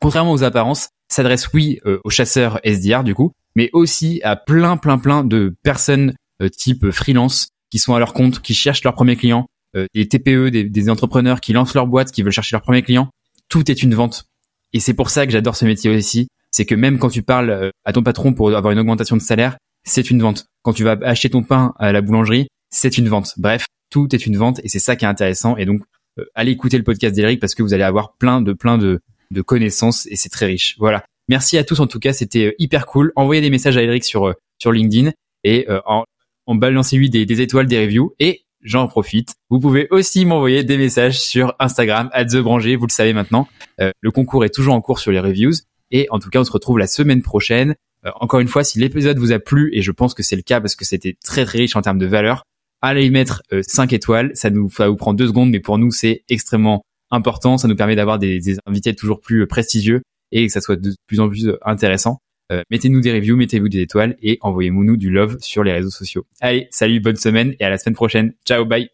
contrairement aux apparences, s'adresse, oui, euh, aux chasseurs SDR, du coup, mais aussi à plein, plein, plein de personnes type freelance qui sont à leur compte, qui cherchent leurs premiers clients, des TPE, des, des entrepreneurs qui lancent leur boîte, qui veulent chercher leurs premiers clients. Tout est une vente. Et c'est pour ça que j'adore ce métier aussi. C'est que même quand tu parles à ton patron pour avoir une augmentation de salaire, c'est une vente. Quand tu vas acheter ton pain à la boulangerie, c'est une vente. Bref, tout est une vente et c'est ça qui est intéressant. Et donc, euh, allez écouter le podcast d'Eric parce que vous allez avoir plein de plein de, de connaissances et c'est très riche. Voilà. Merci à tous en tout cas, c'était euh, hyper cool. Envoyez des messages à Eric sur euh, sur LinkedIn et en, en balancez-lui des, des étoiles, des reviews et j'en profite. Vous pouvez aussi m'envoyer des messages sur Instagram, at TheBranger, vous le savez maintenant. le concours est toujours en cours sur les reviews. Et en tout cas, on se retrouve la semaine prochaine euh, encore une fois, si l'épisode vous a plu, et je pense que c'est le cas parce que c'était très très riche en termes de valeur, allez y mettre 5 euh, étoiles. Ça nous, ça vous prend deux secondes, mais pour nous, c'est extrêmement important. Ça nous permet d'avoir des, invités toujours plus euh, prestigieux et que ça soit de plus en plus intéressant. mettez-nous des reviews, mettez-vous des étoiles et envoyez-nous du love sur les réseaux sociaux. Allez, salut, bonne semaine et à la semaine prochaine. Ciao, bye.